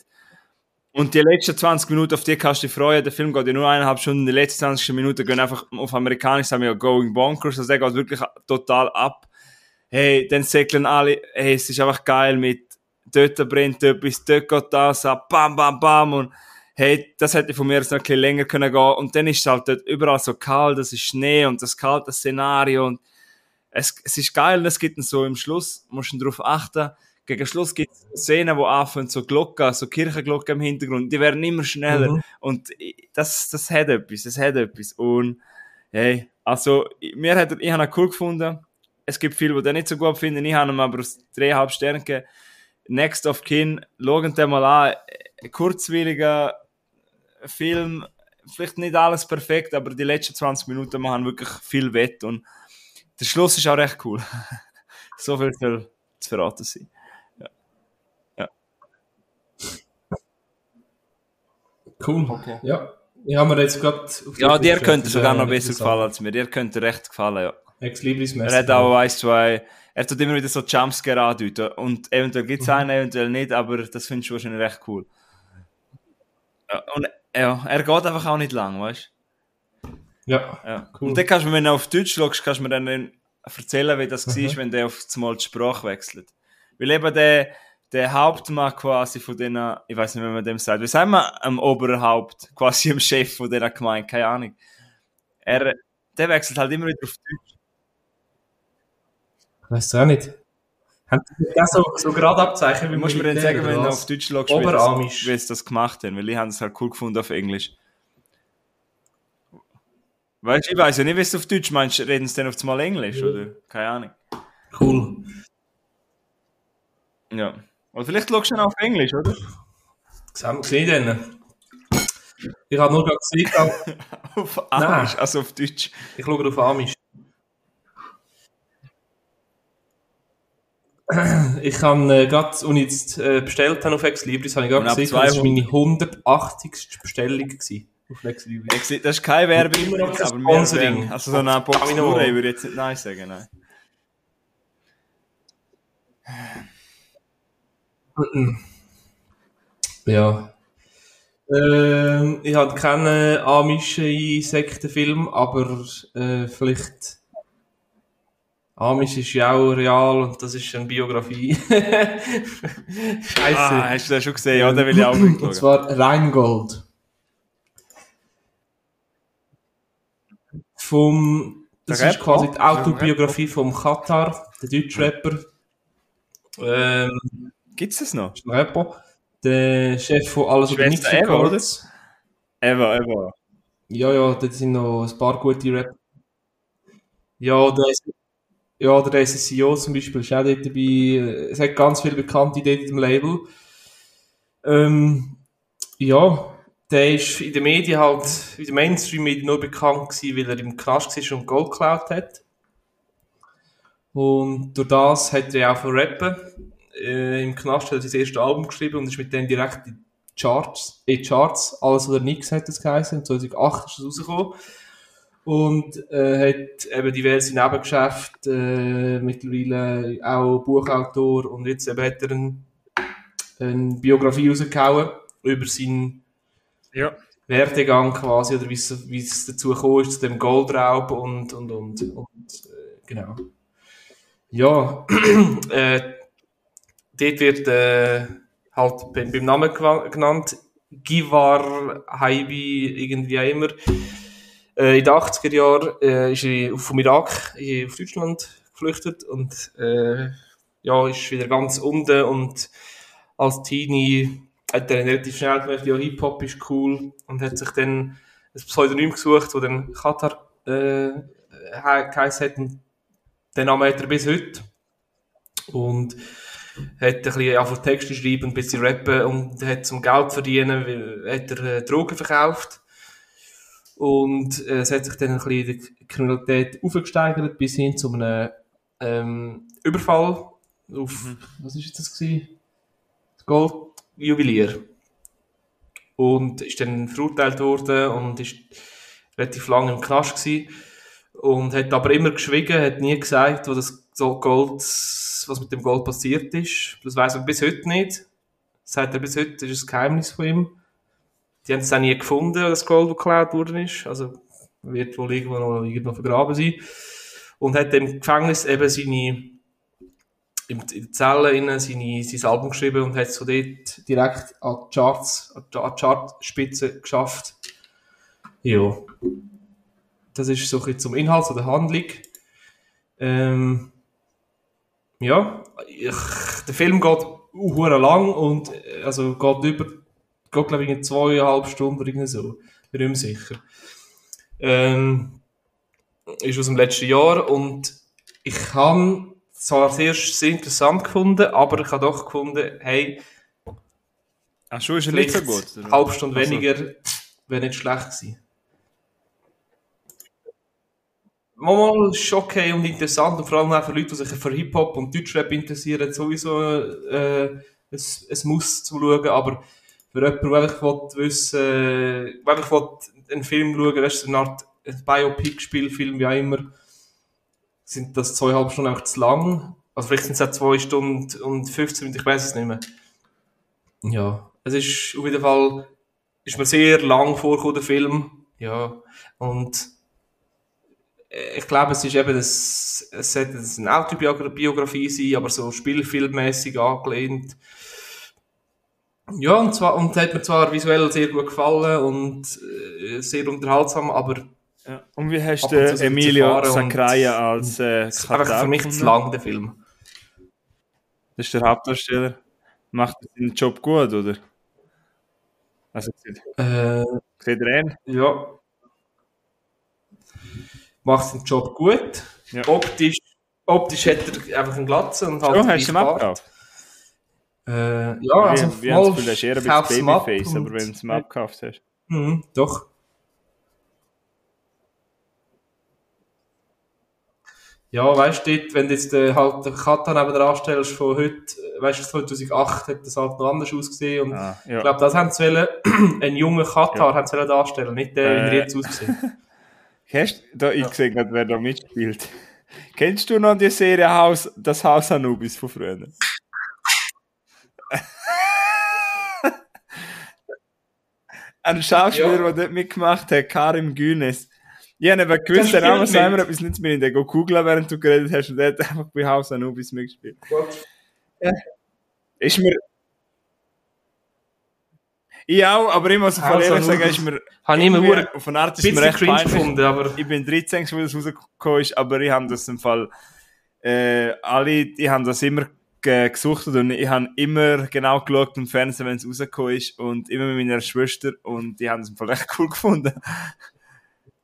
Und die letzten 20 Minuten, auf die kannst du dich freuen. Der Film geht ja nur eineinhalb Stunden. Die letzten 20 Minuten gehen einfach auf Amerikanisch, sagen wir ja Going Bonkers. Also der geht wirklich total ab. Hey, dann säckeln alle, hey, es ist einfach geil mit, dort brennt etwas, dort geht das ab, bam, bam, bam. Und hey, das hätte von mir jetzt noch ein bisschen länger können gehen. Und dann ist es halt dort überall so kalt, es ist Schnee und das kalte Szenario. Und es, es ist geil und es gibt dann so im Schluss, musst du darauf achten, gegen Schluss gibt es Szenen, wo anfangen, so Glocken, so Kirchenglocken im Hintergrund, die werden immer schneller. Mhm. Und das, das hat etwas, das hat etwas. Und, hey, also, mir hat, ich habe ihn cool gefunden. Es gibt viele, die den nicht so gut finden. Ich habe ihn aber aus dreieinhalb Sternen gegeben. Next of Kin, schauen den mal an. Ein kurzwilliger Film, vielleicht nicht alles perfekt, aber die letzten 20 Minuten machen wirklich viel wett und der Schluss ist auch recht cool. so viel soll zu verraten sein. Cool. Okay. Ja. Ich habe mir jetzt gerade. Ja, dir könnte sogar noch besser gefallen als mir. Dir könnte recht gefallen, ja. Ex Libris Er hat auch ein, zwei. Er tut immer wieder so Jumpscare andeuten. Und eventuell gibt es mhm. einen, eventuell nicht, aber das findest du wahrscheinlich recht cool. Und ja, er geht einfach auch nicht lang, weißt du? Ja, ja. Cool. Und dann kannst du, wenn du auf Deutsch schaust, kannst du mir dann erzählen, wie das mhm. war, wenn der auf einmal die Sprache wechselt. Weil eben der der Hauptmann quasi von denen, ich weiß nicht, wie man dem sagt, wie sagen wir am Oberhaupt, quasi am Chef von dieser Gemeinde, keine Ahnung. Er, der wechselt halt immer wieder auf Deutsch. Weißt du auch nicht. Haben die das so, so gerade abzeichnen, wie Muss mir dann sagen, wenn du auf Deutsch schaust, wie sie das gemacht haben, weil ich habe es halt cool gefunden auf Englisch. Weißt du, ich weiß ja nicht, wie es auf Deutsch meinst, reden sie dann auf einmal Englisch, oder? Keine Ahnung. Cool. Ja. Oder vielleicht schaust du dann auf Englisch, oder? Gesehen dann. Ich habe nur gerade gesehen. auf Amisch, Nein. also auf Deutsch. Ich schaue auf Amisch. Ich habe äh, gerade, ich jetzt äh, bestellt habe auf Exlibris, habe ich gerade gesehen, das war meine 180. Bestellung gewesen. Auf Exlibris. Das ist keine Werbung, immer noch aber Sponsoring. Also so eine Box würde ich jetzt nicht Nein sagen, nein. Ja. Ähm, ich habe keinen amischen Sektenfilm, aber äh, vielleicht. Amish ist ja auch real und das ist eine Biografie. Scheiße. Ah, hast du das schon gesehen? Ja, den will ich auch schauen. Und zwar Rheingold. Vom, das der ist Rapper? quasi die Autobiografie vom Katar, der Deutschrapper. Ähm, Gibt es das noch? Ist ein Rapper. Der Chef von Alles oder Nichts Records. Eva, Eva. Ja, ja, dort sind noch ein paar gute Rapper. Ja, der ist, ja, der SSCO zum Beispiel ist auch dort dabei. Es hat ganz viele Bekannte dort im Label. Ähm, ja, der ist in den Medien halt, in den Mainstream-Medien nur bekannt gewesen, weil er im Knast war und Gold geklaut hat. Und durch das hat er auch von Rappen äh, im Knast hat er sein erstes Album geschrieben und ist mit dem direkt in Charts, in Charts, alles oder nichts hat das geheißen. 2008 ist das rausgekommen. Und äh, hat eben diverse Nebengeschäfte, äh, mittlerweile auch Buchautor und jetzt eben hat er eine, eine Biografie rausgehauen über seinen ja. Werdegang quasi oder wie es dazu gekommen ist, zu dem Goldraub und, und, und, und äh, genau. Ja, äh, dort wird äh, halt beim, Namen genannt, Givar Haibi, irgendwie auch immer. Äh, in den 80er Jahren äh, ist er vom Irak auf Deutschland geflüchtet und äh, ja, ist wieder ganz unten und als Teenie hat er relativ schnell gemerkt, ja, Hip-Hop ist cool und hat sich dann ein Pseudonym gesucht, wo dann Katar äh, geheißen hat und den Namen hat er bis heute. Und hat ein bisschen einfach Texte schreiben, ein bisschen rappen und hat zum Geld verdienen, hat er äh, Drogen verkauft. Und äh, es hat sich dann ein bisschen die Kriminalität aufgesteigert bis hin zu einem ähm, Überfall auf, mhm. was ist das gewesen? Das Goldjuwelier. Und ist dann verurteilt worden und ist relativ lange im Knast gewesen. Und hat aber immer geschwiegen, hat nie gesagt, wo das Gold was mit dem Gold passiert ist. Das weiß er bis heute nicht. Das sagt er bis heute, das ist ein Geheimnis von ihm. die haben es auch nie gefunden, das Gold, das geklaut worden ist. Also wird wohl irgendwo noch irgendwo vergraben sein. Und hat im Gefängnis eben seine in der Zelle innen seine, sein Album geschrieben und hat so dort direkt an die Charts, an die Chartspitze geschafft. Ja. Das ist so ein bisschen zum Inhalt, zu der Handlung. Ähm, ja, ich, der Film geht hure lang und äh, also geht über, geht glaube ich in zweieinhalb Stunden oder irgendwie so. Bin mir sicher. Ähm, ist aus dem letzten Jahr und ich habe zwar sehr, sehr interessant gefunden, aber ich habe doch gefunden, hey, Ach, schon ist er nicht so gut. Halbe Stunde also. weniger wäre nicht schlecht gewesen. Mal ist okay und interessant und vor allem auch für Leute, die sich für Hip-Hop und Deutschrap interessieren, sowieso äh, ein, ein Muss zu schauen, aber für jemanden, der einfach wissen will, äh, einfach einen Film schauen das eine Art Biopic-Spielfilm, wie auch immer, sind das zweieinhalb Stunden einfach zu lang. Also vielleicht sind es auch zwei Stunden und 15 Minuten, ich weiß es nicht mehr. Ja, es ist auf jeden Fall, ist mir sehr lang vorgekommen, der Film. Ja, und ich glaube, es ist eben, das, es sollte eine Autobiografie sein, aber so spielfilmmäßig angelehnt. Ja, und zwar, und hat mir zwar visuell sehr gut gefallen und äh, sehr unterhaltsam, aber ja. Und wie hast du Emilio Sacraia als äh, Einfach für mich zu lang, der Film. Das ist der Hauptdarsteller. Macht er seinen Job gut, oder? Also, sieht, äh, sieht er ihn? Ja. Macht seinen Job gut. Ja. Optisch, optisch hat er einfach einen Glatzen und halt so, hast du ihn? Äh, ja, also wie, mal, wie das eher ein bisschen Babyface, aber wenn du es mal abgekauft hast. Mhm, doch. Ja, weißt du, wenn du jetzt äh, halt den Katan neben dran stellst von heute, weißt du, 2008 hat das halt noch anders ausgesehen und ah, ja. ich glaube, das haben sie wollen, einen jungen Katar ja. haben sie darstellen, nicht der, äh, wie er jetzt aussieht. Hast du, da, ich ja. gesehen, wer da mitspielt. Kennst du noch die Serie Haus, das Haus Anubis von früher? Ein Schauspieler, ja. der dort mitgemacht hat, Karim Günes. Ich habe eben gewusst, der Name sei mir etwas nicht mehr in der googeln, während du geredet hast, und der hat einfach bei Haus Anubis mitgespielt. Ja. Ist mir. Ich auch, aber ich muss von ehrlich sagen, ist mir. Habe ich immer auf eine Art ist mir recht peinlich. Gefunden, aber ich bin 13, wo das rausgekommen ist, aber ich habe das im Fall. Äh, alle, ich habe das immer gesucht und ich habe immer genau geschaut im Fernsehen, wenn es rausgekommen ist und immer mit meiner Schwester und die haben es im Fall echt cool gefunden.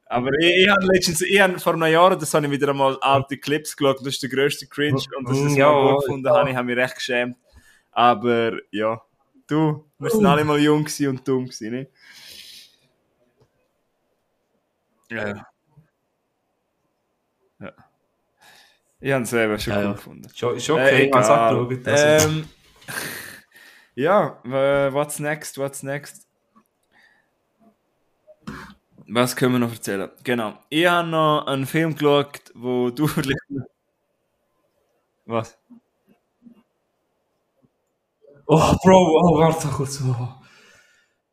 Aber ich, ich habe letztens, ich habe vor einem Jahr, das habe ich wieder einmal alte Clips geschaut, das ist der grösste Cringe und das ist ja, gut gefunden, ja. habe ich habe mich recht geschämt. Aber ja, du, wir sind alle mal jung und dumm gewesen, nicht? Ja. Ja. Ich habe es selber schon ja, gut gefunden. Schon, ist okay, äh, ich habe es ähm, Ja, what's next, what's next? Was können wir noch erzählen? Genau. Ich habe noch einen Film geschaut, wo du Was? Oh, Bro, oh, warte kurz. Oh,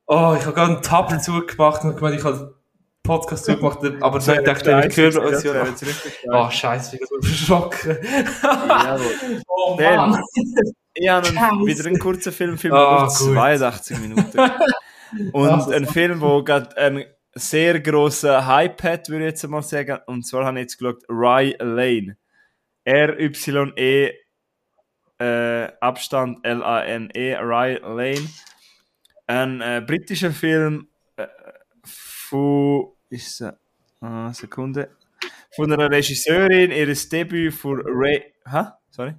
oh ich habe gerade einen Tab zugemacht und gemeint, ich habe einen Podcast zugemacht, aber so dachte ich, ich höre uns ja Oh, Scheiße, ich bin verschrocken. oh, Mann. Ich habe wieder einen kurzen Film, Film oh, 82 Minuten. Und ein Film, wo gerade ein sehr grosser Hype hat, würde ich jetzt mal sagen. Und zwar habe ich jetzt geschaut, Rye Lane. R-Y-E äh, Abstand L-A-N-E, Rye Lane. Ein äh, britischer Film äh, von, ist äh, Sekunde, von einer Regisseurin, ihres Debüt für Ray, ha? Sorry?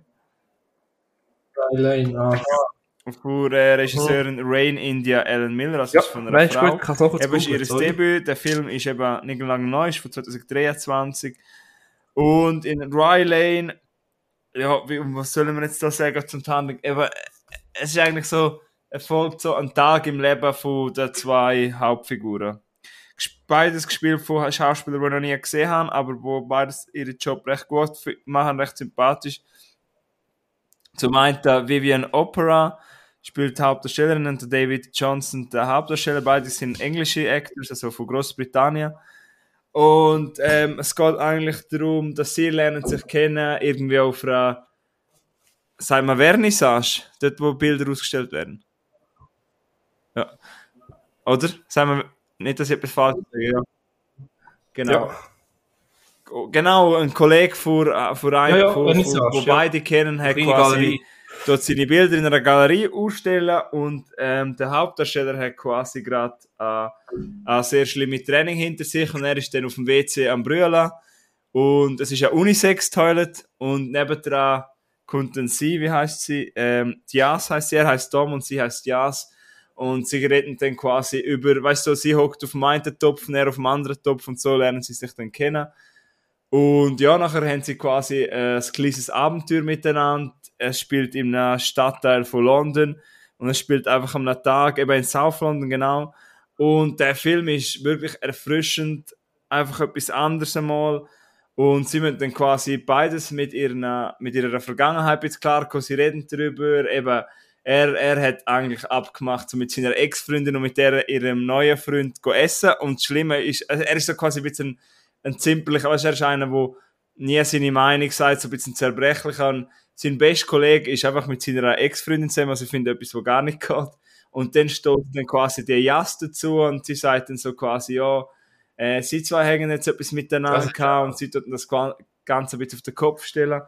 Rye Lane, ah von äh, Regisseurin Rain India Ellen Miller, also ja, ist von einer weißt Frau. Gut, auch eben ist ihr Debüt, der Film ist eben nicht lange neu, ist von 2023 und in Rye Lane, ja, wie, was sollen wir jetzt da sagen zum Handlung, eben, es ist eigentlich so, er folgt so ein Tag im Leben von den zwei Hauptfiguren. Beides gespielt von Schauspielern, die ich noch nie gesehen habe, aber wo beides ihren Job recht gut machen, recht sympathisch. Zum einen Vivian Opera, spielt die Hauptdarstellerin und David Johnson der Hauptdarsteller. Beide sind englische Actors, also von Großbritannien. Und ähm, es geht eigentlich darum, dass sie lernen sich kennen, irgendwie auf einer, sagen wir, Vernissage, dort wo Bilder ausgestellt werden. Ja. Oder? Sagen wir, nicht, dass ich etwas falsch sage, ja. Genau. Ja. Genau, ein Kollege von, äh, einem, ja, ja, von, wo beide kennen, hat quasi Galerie. Dort seine Bilder in einer Galerie ausstellen und ähm, der Hauptdarsteller hat quasi gerade äh, eine sehr schlimme Training hinter sich und er ist dann auf dem WC am Brüllen und es ist ein Unisex-Toilet und nebendran kommt dann sie, wie heißt sie? Ähm, Diaz heißt sie, er heißt Tom und sie heißt Diaz und sie reden dann quasi über, weißt du, sie hockt auf dem einen Topf, er auf dem anderen Topf und so lernen sie sich dann kennen. Und ja, nachher haben sie quasi äh, ein kleines Abenteuer miteinander. Es spielt in einem Stadtteil von London und es spielt einfach am Tag, eben in South London genau. Und der Film ist wirklich erfrischend, einfach etwas anderes einmal. Und sie müssen dann quasi beides mit ihrer, mit ihrer Vergangenheit jetzt klar Sie reden darüber, eben, er, er hat eigentlich abgemacht so mit seiner Ex-Freundin und mit der, ihrem neuen Freund go essen. Und das Schlimme ist, also er ist so quasi ein bisschen ein zimperlicher, weißt, er ist einer, der nie seine Meinung sagt, so ein bisschen zerbrechlich. Und sein bester Kollege ist einfach mit seiner Ex-Freundin zusammen, also ich finde etwas, was gar nicht geht. Und dann steht dann quasi der Jas dazu und sie sagt dann so quasi, ja, äh, sie zwei hängen jetzt etwas miteinander gehabt und sie tut das Ganze ein bisschen auf den Kopf stellen.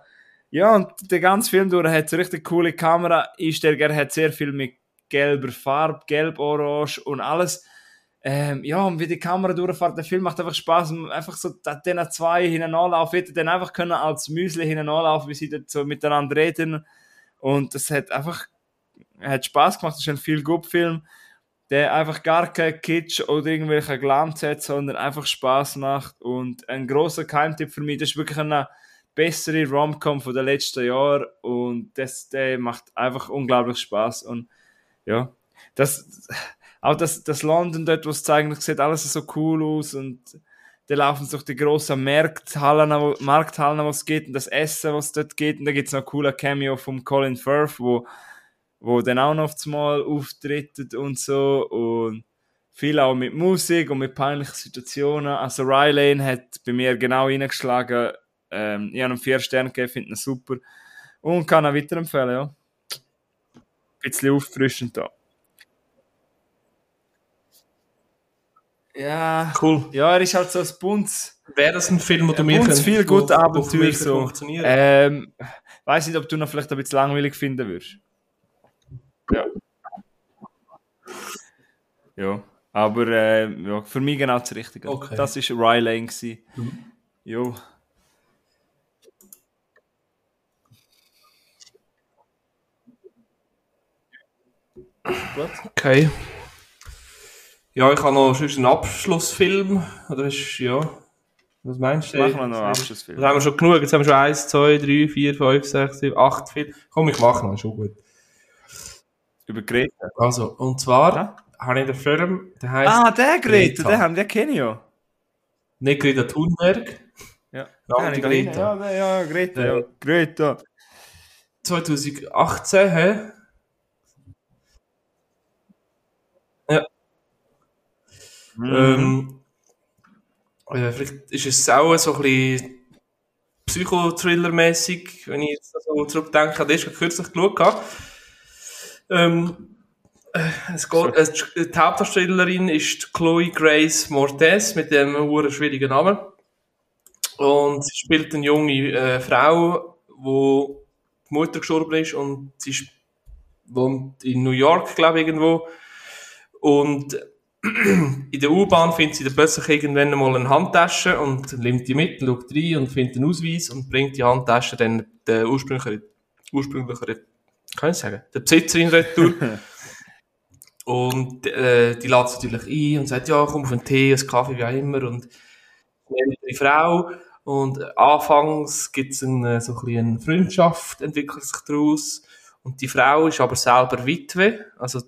Ja, und der ganze Film durch hat eine richtig coole Kamera. Einstellung, hat sehr viel mit gelber Farbe, gelb, orange und alles. Ähm, ja, und wie die Kamera durchfährt, der Film macht einfach Spaß. Einfach so, den zwei hineinlaufen, hätte dann einfach können als Müsli hineinlaufen, wie sie dort so miteinander reden. Und das hat einfach, hat Spaß gemacht. Das ist ein viel gut Film, der einfach gar kein Kitsch oder irgendwelche Glanz hat, sondern einfach Spaß macht. Und ein großer Keimtipp für mich, das ist wirklich eine bessere Rom-Com von den letzten Jahren und das der macht einfach unglaublich Spaß und ja, das auch das, das London dort, was zeigen, das sieht alles so cool aus und da laufen durch die großen Markthallen, wo, Markthallen, wo es geht und das Essen, was dort geht und da gibt es noch ein cooler Cameo vom Colin Firth, wo, wo dann auch noch mal auftritt und so und viel auch mit Musik und mit peinlichen Situationen. Also Rylane hat bei mir genau reingeschlagen, ähm, ich habe ihm vier Sterne gegeben, finde ihn super. Und kann ihn weiterempfehlen, ja. Ein bisschen auffrischend da. Ja. Cool. Ja, er ist halt so ein Bunz. Wäre das ein Film, wo du mir könnt, viel gut Abenteuer so. Ähm, weiß nicht, ob du noch vielleicht ein bisschen langweilig finden würdest. Ja. Ja. Aber äh, ja, für mich genau das Richtige. Okay. Das war Rylane. Mhm. Jo. Okay. Ja, ich habe noch sonst einen Abschlussfilm. Oder ist, ja. Was meinst du? Machen wir noch einen Abschlussfilm. Das haben wir schon genug. Jetzt haben wir schon 1, 2, 3, 4, 5, 6, 7, 8 Filme. Komm, ich mache noch, schon gut. Über Greta. Also, und zwar ja? habe ich den Film, der heißt. Ah, der Greta, Greta. den, haben, ich ja. Nicht Greta Thunberg. Ja, ja Greta. Ja, ja, Greta, ja. Greta. 2018, hä? Mhm. Ähm, äh, vielleicht ist es auch so ein bisschen Psychothriller-mäßig, wenn ich jetzt so zurückdenke, an das ich kürzlich geschaut. Ähm, äh, es geht, äh, die Hauptdarstellerin ist Chloe Grace Mortez mit dem hohen schwierigen Namen. Und sie spielt eine junge äh, Frau, wo die Mutter gestorben ist und sie wohnt in New York, glaube ich, irgendwo. Und in der U-Bahn findet sie dann plötzlich irgendwann mal eine Handtasche und nimmt die mit, schaut rein und findet einen Ausweis und bringt die Handtasche dann der ursprünglichen, ursprünglichen, kann ich sagen, der Besitzerin retour. und äh, die lädt natürlich ein und sagt, ja, komm auf einen Tee, einen Kaffee, wie auch immer. Und die Frau und anfangs gibt es eine, so ein eine Freundschaft, entwickelt sich daraus. Und die Frau ist aber selber Witwe, also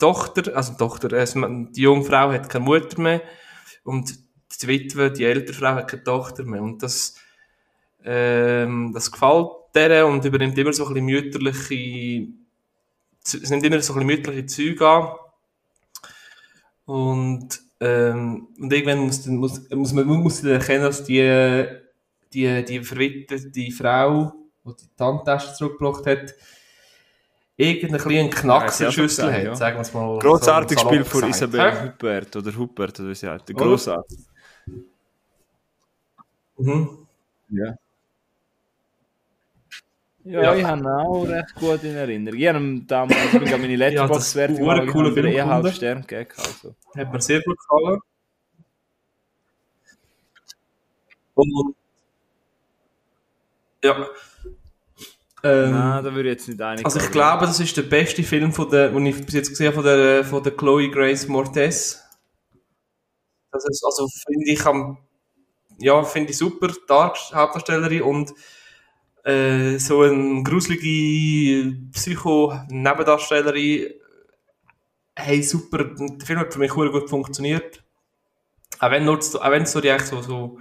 Tochter, also Tochter, äh, die junge Frau hat keine Mutter mehr und die Witwe, die ältere Frau hat keine Tochter mehr. Und das, ähm, das gefällt der und übernimmt immer so ein mütterliche es nimmt immer so ein bisschen mütterliche Züge an. Und, ähm, und irgendwann muss, muss, muss man muss dann erkennen, dass die, die, die verwitwete Frau, die die Tandtasche zurückgebracht hat, irgendeinen kleinen Knacks in der Schüssel hat, ja. sagen wir es mal. Grossartiges so Spiel von Isabel Huppert oder Huppert, oder wie sie heißt. Grossartig. Mhm. Ja. Ja, ja, ich habe ihn auch recht gut in Erinnerung. Ich habe damals ich bin meine Letterbox-Wertung ja, cooler Film eher halb Stern gegeben. Also. Hat mir sehr gut gefallen. Und, ja. Ähm, Nein, da würde ich jetzt nicht einig Also ich glaube, das ist der beste Film, von der, den ich bis jetzt gesehen habe, von der, von der Chloe Grace Mortez. Das ist, also finde ich am, ja, finde ich super, Hauptdarstellerin und äh, so eine gruselige Psycho-Nebendarstellerin. Hey, super, der Film hat für mich gut funktioniert. Auch wenn, nur, auch wenn es so, so, so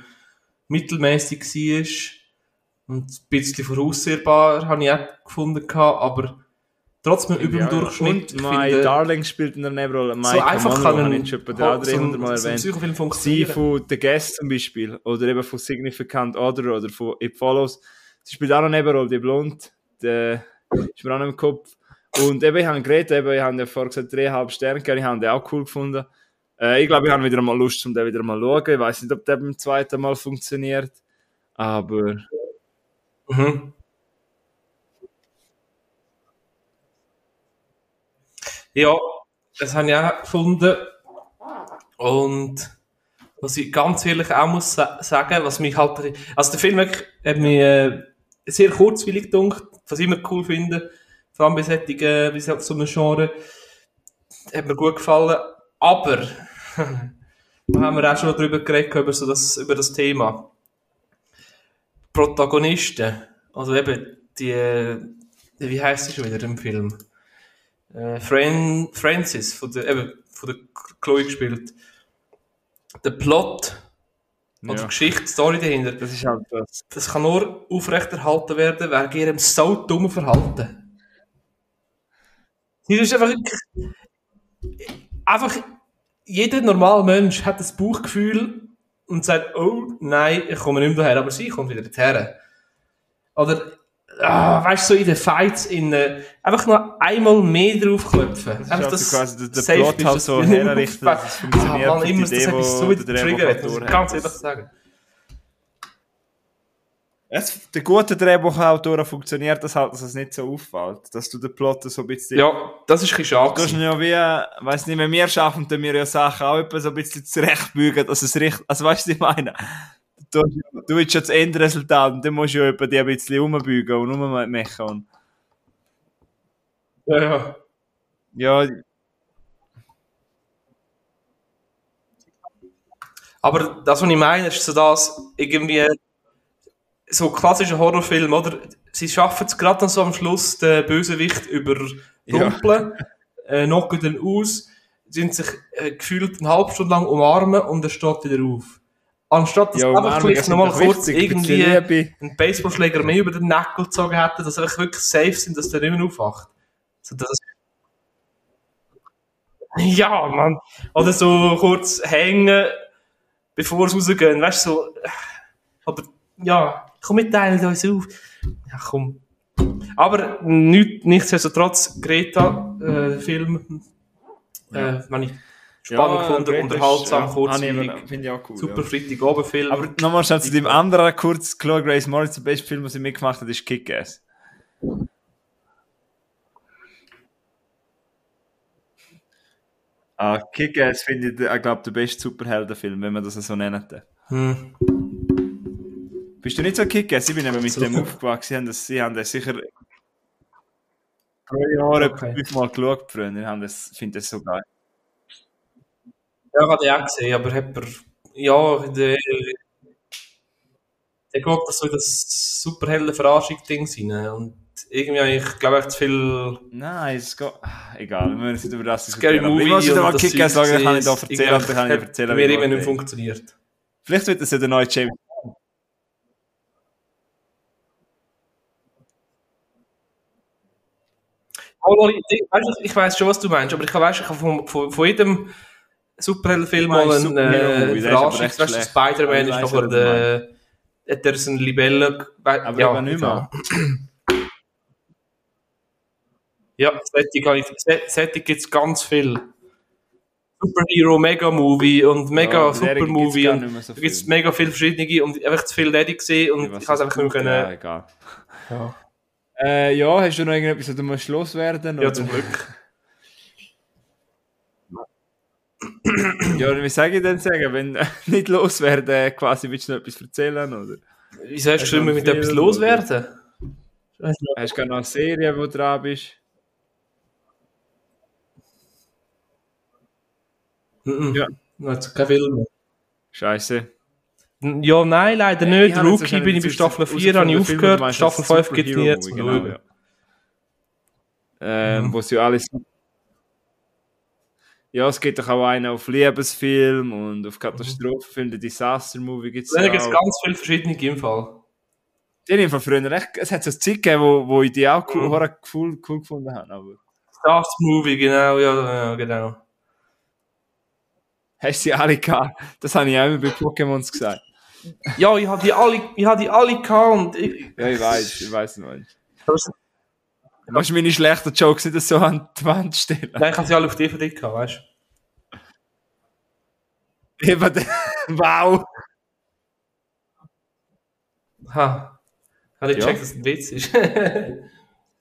mittelmäßig war und ein bisschen voraussehbar, habe ich auch gefunden, aber trotzdem über dem Durchschnitt. Und My finde, Darling spielt in der Nebenrolle. So einfach kann ein, ich schon bei der so ein, mal erwähnt. Sie von The Guest zum Beispiel, oder eben von Significant Other oder von It Follows. Sie spielt auch noch Nebenrolle, die Blond. Der ist mir auch im Kopf. Und eben, ich habe geredet, eben, ich habe ja vorher gesagt, dreieinhalb Sterne gegeben, ich habe den auch cool gefunden. Äh, ich glaube, ich habe wieder mal Lust, um den wieder mal zu schauen. Ich weiß nicht, ob der beim zweiten Mal funktioniert. Aber Mhm. Ja, das habe ich auch gefunden. Und was ich ganz ehrlich auch muss sagen, was mich halt, also der Film hat mich äh, sehr kurzwillig gedacht, was ich immer cool finde, vor allem bei solchen, äh, wie so einem Genre, hat mir gut gefallen, aber, da haben wir auch schon drüber geredet, über, so das, über das Thema. Protagonisten, also eben die, wie heißt sie schon wieder im Film? Äh, Fran Francis, von der, eben, von der Chloe gespielt. Der Plot ja. oder die Geschichte, die Story dahinter, das, ist halt das. das kann nur aufrechterhalten werden wegen ihrem so dummen Verhalten. Sie ist einfach, einfach, jeder normale Mensch hat das Bauchgefühl, und sagt, oh nein, ich komme nicht mehr daher, aber sie kommt wieder daher. Oder, ah, weißt du, so in den Fights, in, äh, einfach nur einmal mehr draufklopfen. Das einfach das, quasi der, der Plot halt so herrichten, dass es funktioniert. Ah, man, immer, das hat mich so wieder getriggert, muss ich ganz ehrlich sagen. Es, der gute Drehbuchautor funktioniert das halt, dass es nicht so auffällt, dass du den Plot so ein bisschen... Ja, das ist ein schade. Du hast ja wie, weiss nicht, wenn wir schaffen, dann wir ja Sachen auch etwa so ein bisschen zurechtbügen, dass es richtig, also weißt du, was ich meine? Du, du willst ja das Endresultat und dann musst du ja die ein bisschen umbügen und ummachen und... Ja, ja. Ja. Aber das, was ich meine, ist so das, irgendwie so klassischer Horrorfilm, oder? Sie schaffen es gerade dann so am Schluss, den Bösewicht überrumpeln, ja. äh, knocken dann aus, sind sich äh, gefühlt eine halbe Stunde lang umarmen und er steht wieder auf. Anstatt dass ja, einfach vielleicht nochmal kurz irgendwie einen Baseballschläger mehr über den Nackel gezogen hätte, dass sie wirklich safe sind, dass der nicht mehr aufwacht. So, das ja, man. Oder so kurz hängen, bevor sie rausgehen. Weißt du, so. Oder, ja, komm, wir teilen uns auf. Ja, komm. Aber nicht, nichtsdestotrotz, Greta, äh, Film, äh, wenn ich spannend ja, gefunden, unterhaltsam, ja, kurzweilig. Finde ich auch cool. Super ja. Freitagabend-Film. Aber nochmal schnell zu dem anderen kurz, Chloe Grace Moritz, der beste Film, den sie mitgemacht hat, ist Kick-Ass. Ah, Kick-Ass finde ich, ich glaube, der beste Superheldenfilm, wenn man das so nennen darf. Hm. Bist du nicht so kicken? Sie bin eben mit so. dem aufgewachsen. Sie haben das, sie haben das sicher pro Jahr okay. fünfmal geschaut früher. Ich das, finde das so geil. Ja, habe ich auch gesehen, aber hat er, ja, der, der geht so in das superhelle Verarschung-Ding rein. Und irgendwie, ich glaube echt zu viel. Nein, es geht. Ah, egal, wir müssen nicht über das diskutieren. Movie. Ich muss wieder mal kicken, sagen, kann ich da erzählen, dann kann ich erzählen. Mir eben nicht funktioniert. Vielleicht wird das ja der neue James Ich, weißt, du, ich weiß schon, was du meinst, aber ich weiß, ich habe von, von, von jedem Superheldenfilm mal einen äh, Verarschungs- weißt du. Spider-Man ist ich nachher du der, hat er so ein Libelle, Aber ja, eben nicht mehr. Ja, Setting, ich- gibt es ganz viel. Superhero, Mega-Movie und Ja, Mega gibt's gar und nicht mehr so da gibt es mega viele verschiedene und einfach zu viel Lady gesehen und Was ich habe es einfach nicht mehr Ja, können. egal. Ja, Äh, ja, hast du noch irgendetwas, was du musst loswerden? ja oder? zum Glück. Ja, oder wie sage ich denn sagen, wenn äh, nicht loswerden, quasi willst du noch etwas erzählen, oder? Wieso hast du geschrieben, einen mit etwas loswerden? Hast du gar noch eine Serie, wo du dran bist? Mhm. Ja. Jetzt kein Film Scheiße. Ja, nein, leider nicht. Ich habe jetzt Rookie bin ich bei Staffel herausgefunden, 4, habe ich aufgehört. meinst Staffel jetzt 5 gibt es nie genau, ja. Ähm, Mhm. Wo sie alles. Ja, es gibt doch auch einen auf Liebesfilm und auf Katastrophenfilm, den Disaster-Movie gibt es Da gibt es auch. ganz viele verschiedene im Fall. Die habe ich von früher echt, es hat so eine Zeit gegeben, wo, wo ich die auch cool, Mhm. mhm. cool, cool gefunden habe. Aber Das Movie, genau, ja, ja genau. hast du sie alle gehabt? Das habe ich auch immer bei Pokémons gesagt. Ja, ich habe die alle, ich habe die alle ich, Ja, ich weiß, ich weiß noch nicht. Du musst meine schlechten Jokes nicht so an die Wand stellen. nein, ich habe sie alle auf DVD gehabt, weißt Eben, der- wow! du? Ha. Habe ich Ja. gecheckt, dass es ein Witz ist.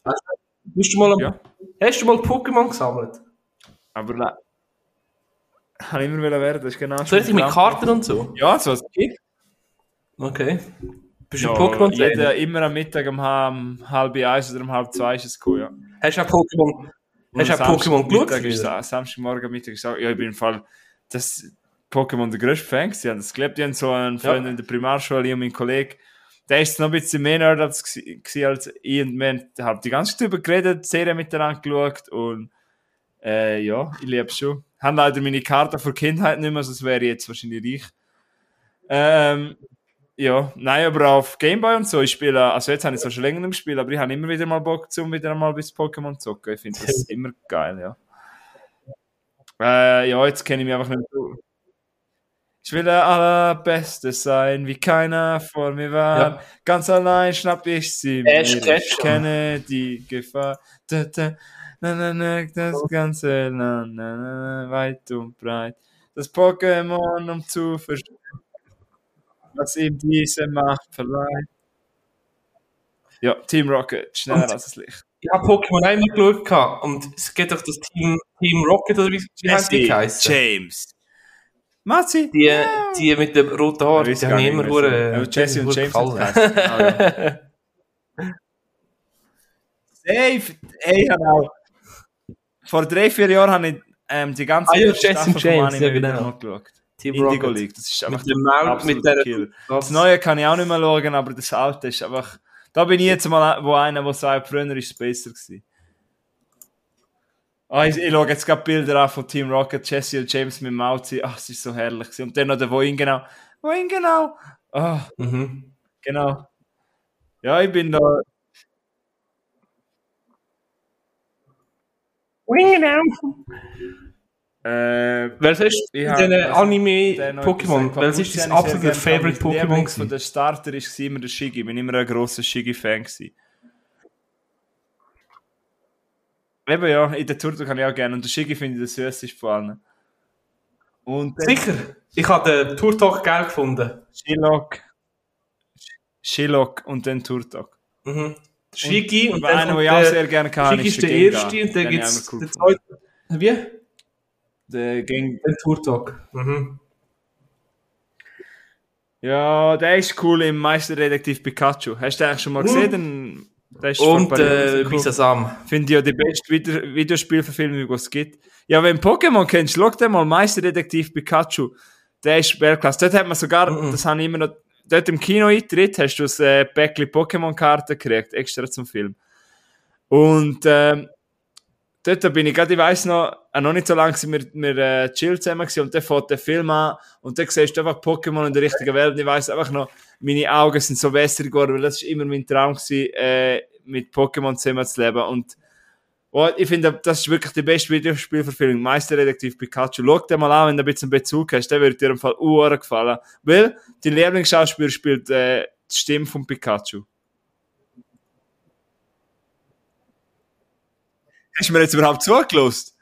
Also, Bist du mal, Ja. Hast du mal Pokémon gesammelt? Aber nein. Habe ich immer werden, das ist genau So richtig mit Karten und so? Ja, so was gibt. Okay. Bist du Ja, ein pokémon jeder, immer am Mittag um, ha- halb eins oder um halb zwei ist es cool, ja. Hast du auch Pokémon, hast du auch am Pokémon geschaut? Samstagmorgen Mittag ist auch, ja, ich bin im Fall, das Pokémon der grösste Fan gewesen. Ich habe das gelebt, ich habe so einen Freund Ja. in der Primarschule, ich und mein Kollege, der ist noch ein bisschen mehr Nerd als, ich und wir haben halt die ganze Zeit darüber geredet, die Serie miteinander geschaut und äh, ja, ich liebe es schon. Haben leider meine Karte für Kindheit nicht mehr, sonst wäre ich jetzt wahrscheinlich reich. Ähm, ja, nein, aber auf Gameboy und so, ich spiele, also jetzt habe ich so schon länger nicht mehr gespielt, aber ich habe immer wieder mal Bock, um wieder mal bis Pokémon zu zocken. Ich finde das immer geil, ja. Äh, ja, jetzt kenne ich mich einfach nicht mehr so. Ich will der Allerbeste sein, wie keiner vor mir war. Ja. Ganz allein schnapp ich sie mir. Ich kenne die Gefahr. Da, da, na, na, na, das ganze Land, weit und breit. Das Pokémon, um zu verstehen, was ihm diese Macht verleiht. Ja, Team Rocket, schneller Und- als das Licht. Ich habe Pokémon auch immer geschaut gehabt. und es geht doch das Team, Team Rocket oder wie, wie heißt die geheißen? James. Matzi? Die, die mit dem roten Haar, Ich weiß die haben nicht immer sie- Aber Jesse und James gefallen. Safe! Ey, genau. Vor drei, vier Jahren habe ich ähm, die ganze Ah ja, Jesse und James, Anime ja, wieder genau. mal geschaut. Team Indigo Rocket. League, das ist einfach Mit dem Maul, mit der das Neue kann ich auch nicht mehr schauen, aber das Alte ist einfach... Da bin ich jetzt mal wo einer, der sagt, früher ist es besser gewesen. Ah, ich, ich schaue jetzt gerade Bilder an von Team Rocket, Jesse und James mit Mauzi. Ach, es ist so herrlich gewesen. Und dann noch der Wohin genau. Wohin genau? Ah, Mhm. genau. Ja, ich bin da... Äh, Welches ist Ich hab- den also, Anime der noch Pokémon? etwas Welches ist dein absoluter Favorite Pokémon Lieblings Von der Starter war immer der Shiggy. Ich bin immer ein grosser Shiggy-Fan. gewesen. Eben ja, in der Turtok kann ich auch gerne. Und der Shiggy finde ich der süßeste von allen. Und Sicher. Ich habe den Turtok geil gefunden. Shilok. Shilok und dann Turtok. Mhm. Shiki und, und dann einer, kommt den ich auch der- sehr gerne kann, Shiki ist der erste und dann Den gibt es cool den zweiten. Wie? Der Gen Den Turtok. Mhm. ja, der ist cool im Meisterdetektiv Pikachu. Hast du eigentlich schon mal Mhm. gesehen? Den, der ist Und äh. Bisasam. Finde ich ja die beste Video Videospielverfilmung, die es gibt. Ja, wenn du Pokémon kennst, schau dir mal Meisterdetektiv Pikachu. Der ist Weltklasse. Dort hat man sogar, Mhm. das habe ich immer noch, dort im Kino-Eintritt hast du das äh, Päckchen Pokémon-Karten gekriegt, extra zum Film. Und ähm, dort bin ich gerade, ich weiss noch, äh, noch nicht so lange wir, wir äh, chill zusammen und dann fährt der Film an und dann siehst du einfach Pokémon in der richtigen Welt und ich weiss einfach noch, meine Augen sind so wässrig geworden, weil das ist immer mein Traum gewesen, äh, mit Pokémon zusammen zu leben und Oh, ich finde, das ist wirklich die beste Videospielverfilmung. Meisterdetektiv Pikachu. Schau dir mal an, wenn du ein bisschen Bezug hast. Der wird dir im Fall Uhren gefallen. Weil dein Lieblingsschauspieler spielt äh, die Stimme von Pikachu. Hast du mir jetzt überhaupt zugelost?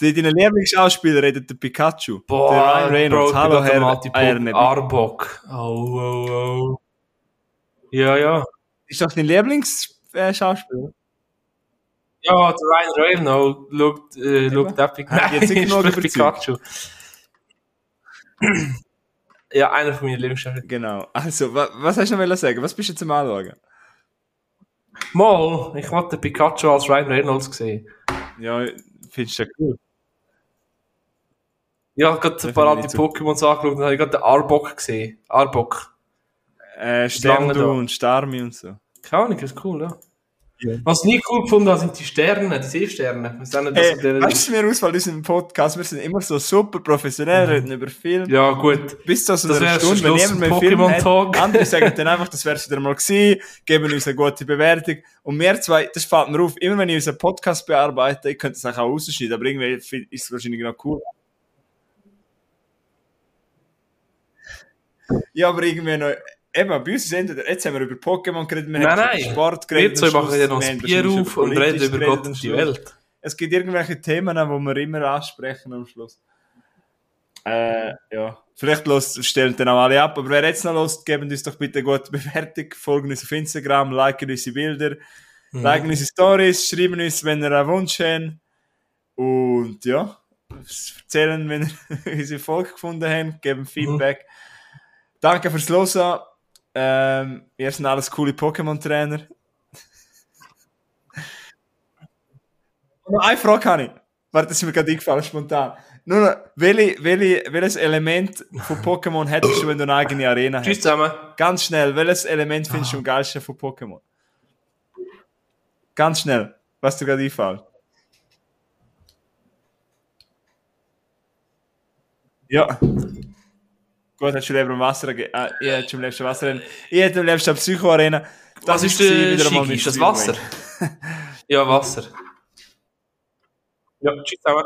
Die, deine Lieblingsschauspieler redet der Pikachu. Boah, der Ryan Reynolds. Bro, Hallo, Herr am Eiernebel. Arbok. Oh, oh, oh. Ja, ja. Ist das dein Lieblingsschauspieler? Ja, der Ryan Reynolds schaut, äh, schaut. Hat dich jetzt überzeugt? Pikachu. ja, einer von meinen Lieblingsschauspielern. Genau. Also, wa was hast du noch sagen? Was bist du zum Anschauen? Mal, ich wollte Pikachu als Ryan Reynolds gesehen. Ja, findest du das cool? Ja, ich habe gerade ein paar alte Pokémons angeschaut und habe gerade den Arbok gesehen. Arbok. Äh, Sterndu und Starmi und so. Keine Ahnung, ist cool, ja. Ja. Was ich nie cool gefunden habe, sind die Sterne, die Seesterne. Das? So der- weißt du, mir ausfällt in unserem Podcast, wir sind immer so super professionell, reden über Film. ja, gut. Bis zu so Das einer Stunde, wenn jemand mehr vom Film hat, andere sagen dann einfach, das wär's wieder mal gewesen, geben uns eine gute Bewertung. Und wir zwei, das fällt mir auf, immer wenn ich unseren Podcast bearbeite, ich könnte es auch rausschneiden, aber irgendwie ist es wahrscheinlich noch cool. Ja, aber irgendwie noch, eben, bei uns ist entweder, jetzt haben wir über Pokémon geredet, wir Nein, haben nein. über Sport Wir geredet. am machen Schluss, ja noch wir das Bier auf und reden über Gott und die. Welt. Es gibt irgendwelche Themen, die wir immer ansprechen am Schluss. Äh, ja. Vielleicht los, stellen dann auch alle ab. Aber wer jetzt noch lost, geben uns doch bitte eine gute Bewertung, folgen uns auf Instagram, liken unsere Bilder, Mhm. liken unsere Stories, schreiben uns, wenn ihr einen Wunsch habt. Und ja, erzählen, wenn ihr unsere Folge gefunden habt, geben Feedback. Danke fürs Losen. Ähm, ihr seid alles coole Pokémon-Trainer. Eine Frage habe ich. Warte, das ist mir gerade eingefallen, spontan. Nur noch, welche, welche, welches Element von Pokémon hättest du, wenn du eine eigene Arena Tschüss hättest? zusammen. Ganz schnell, welches Element findest du am geilsten von Pokémon? Ganz schnell, was dir gerade einfällt. Ja. Gut, hast du lieber am Wasser ge- ah, Ich hätte am liebsten Wasser rennen. Ich hätte am liebsten eine Psycho-Arena. Was ist der wieder mal Ist das. Wasser? ja, Wasser. Ja, tschüss zusammen.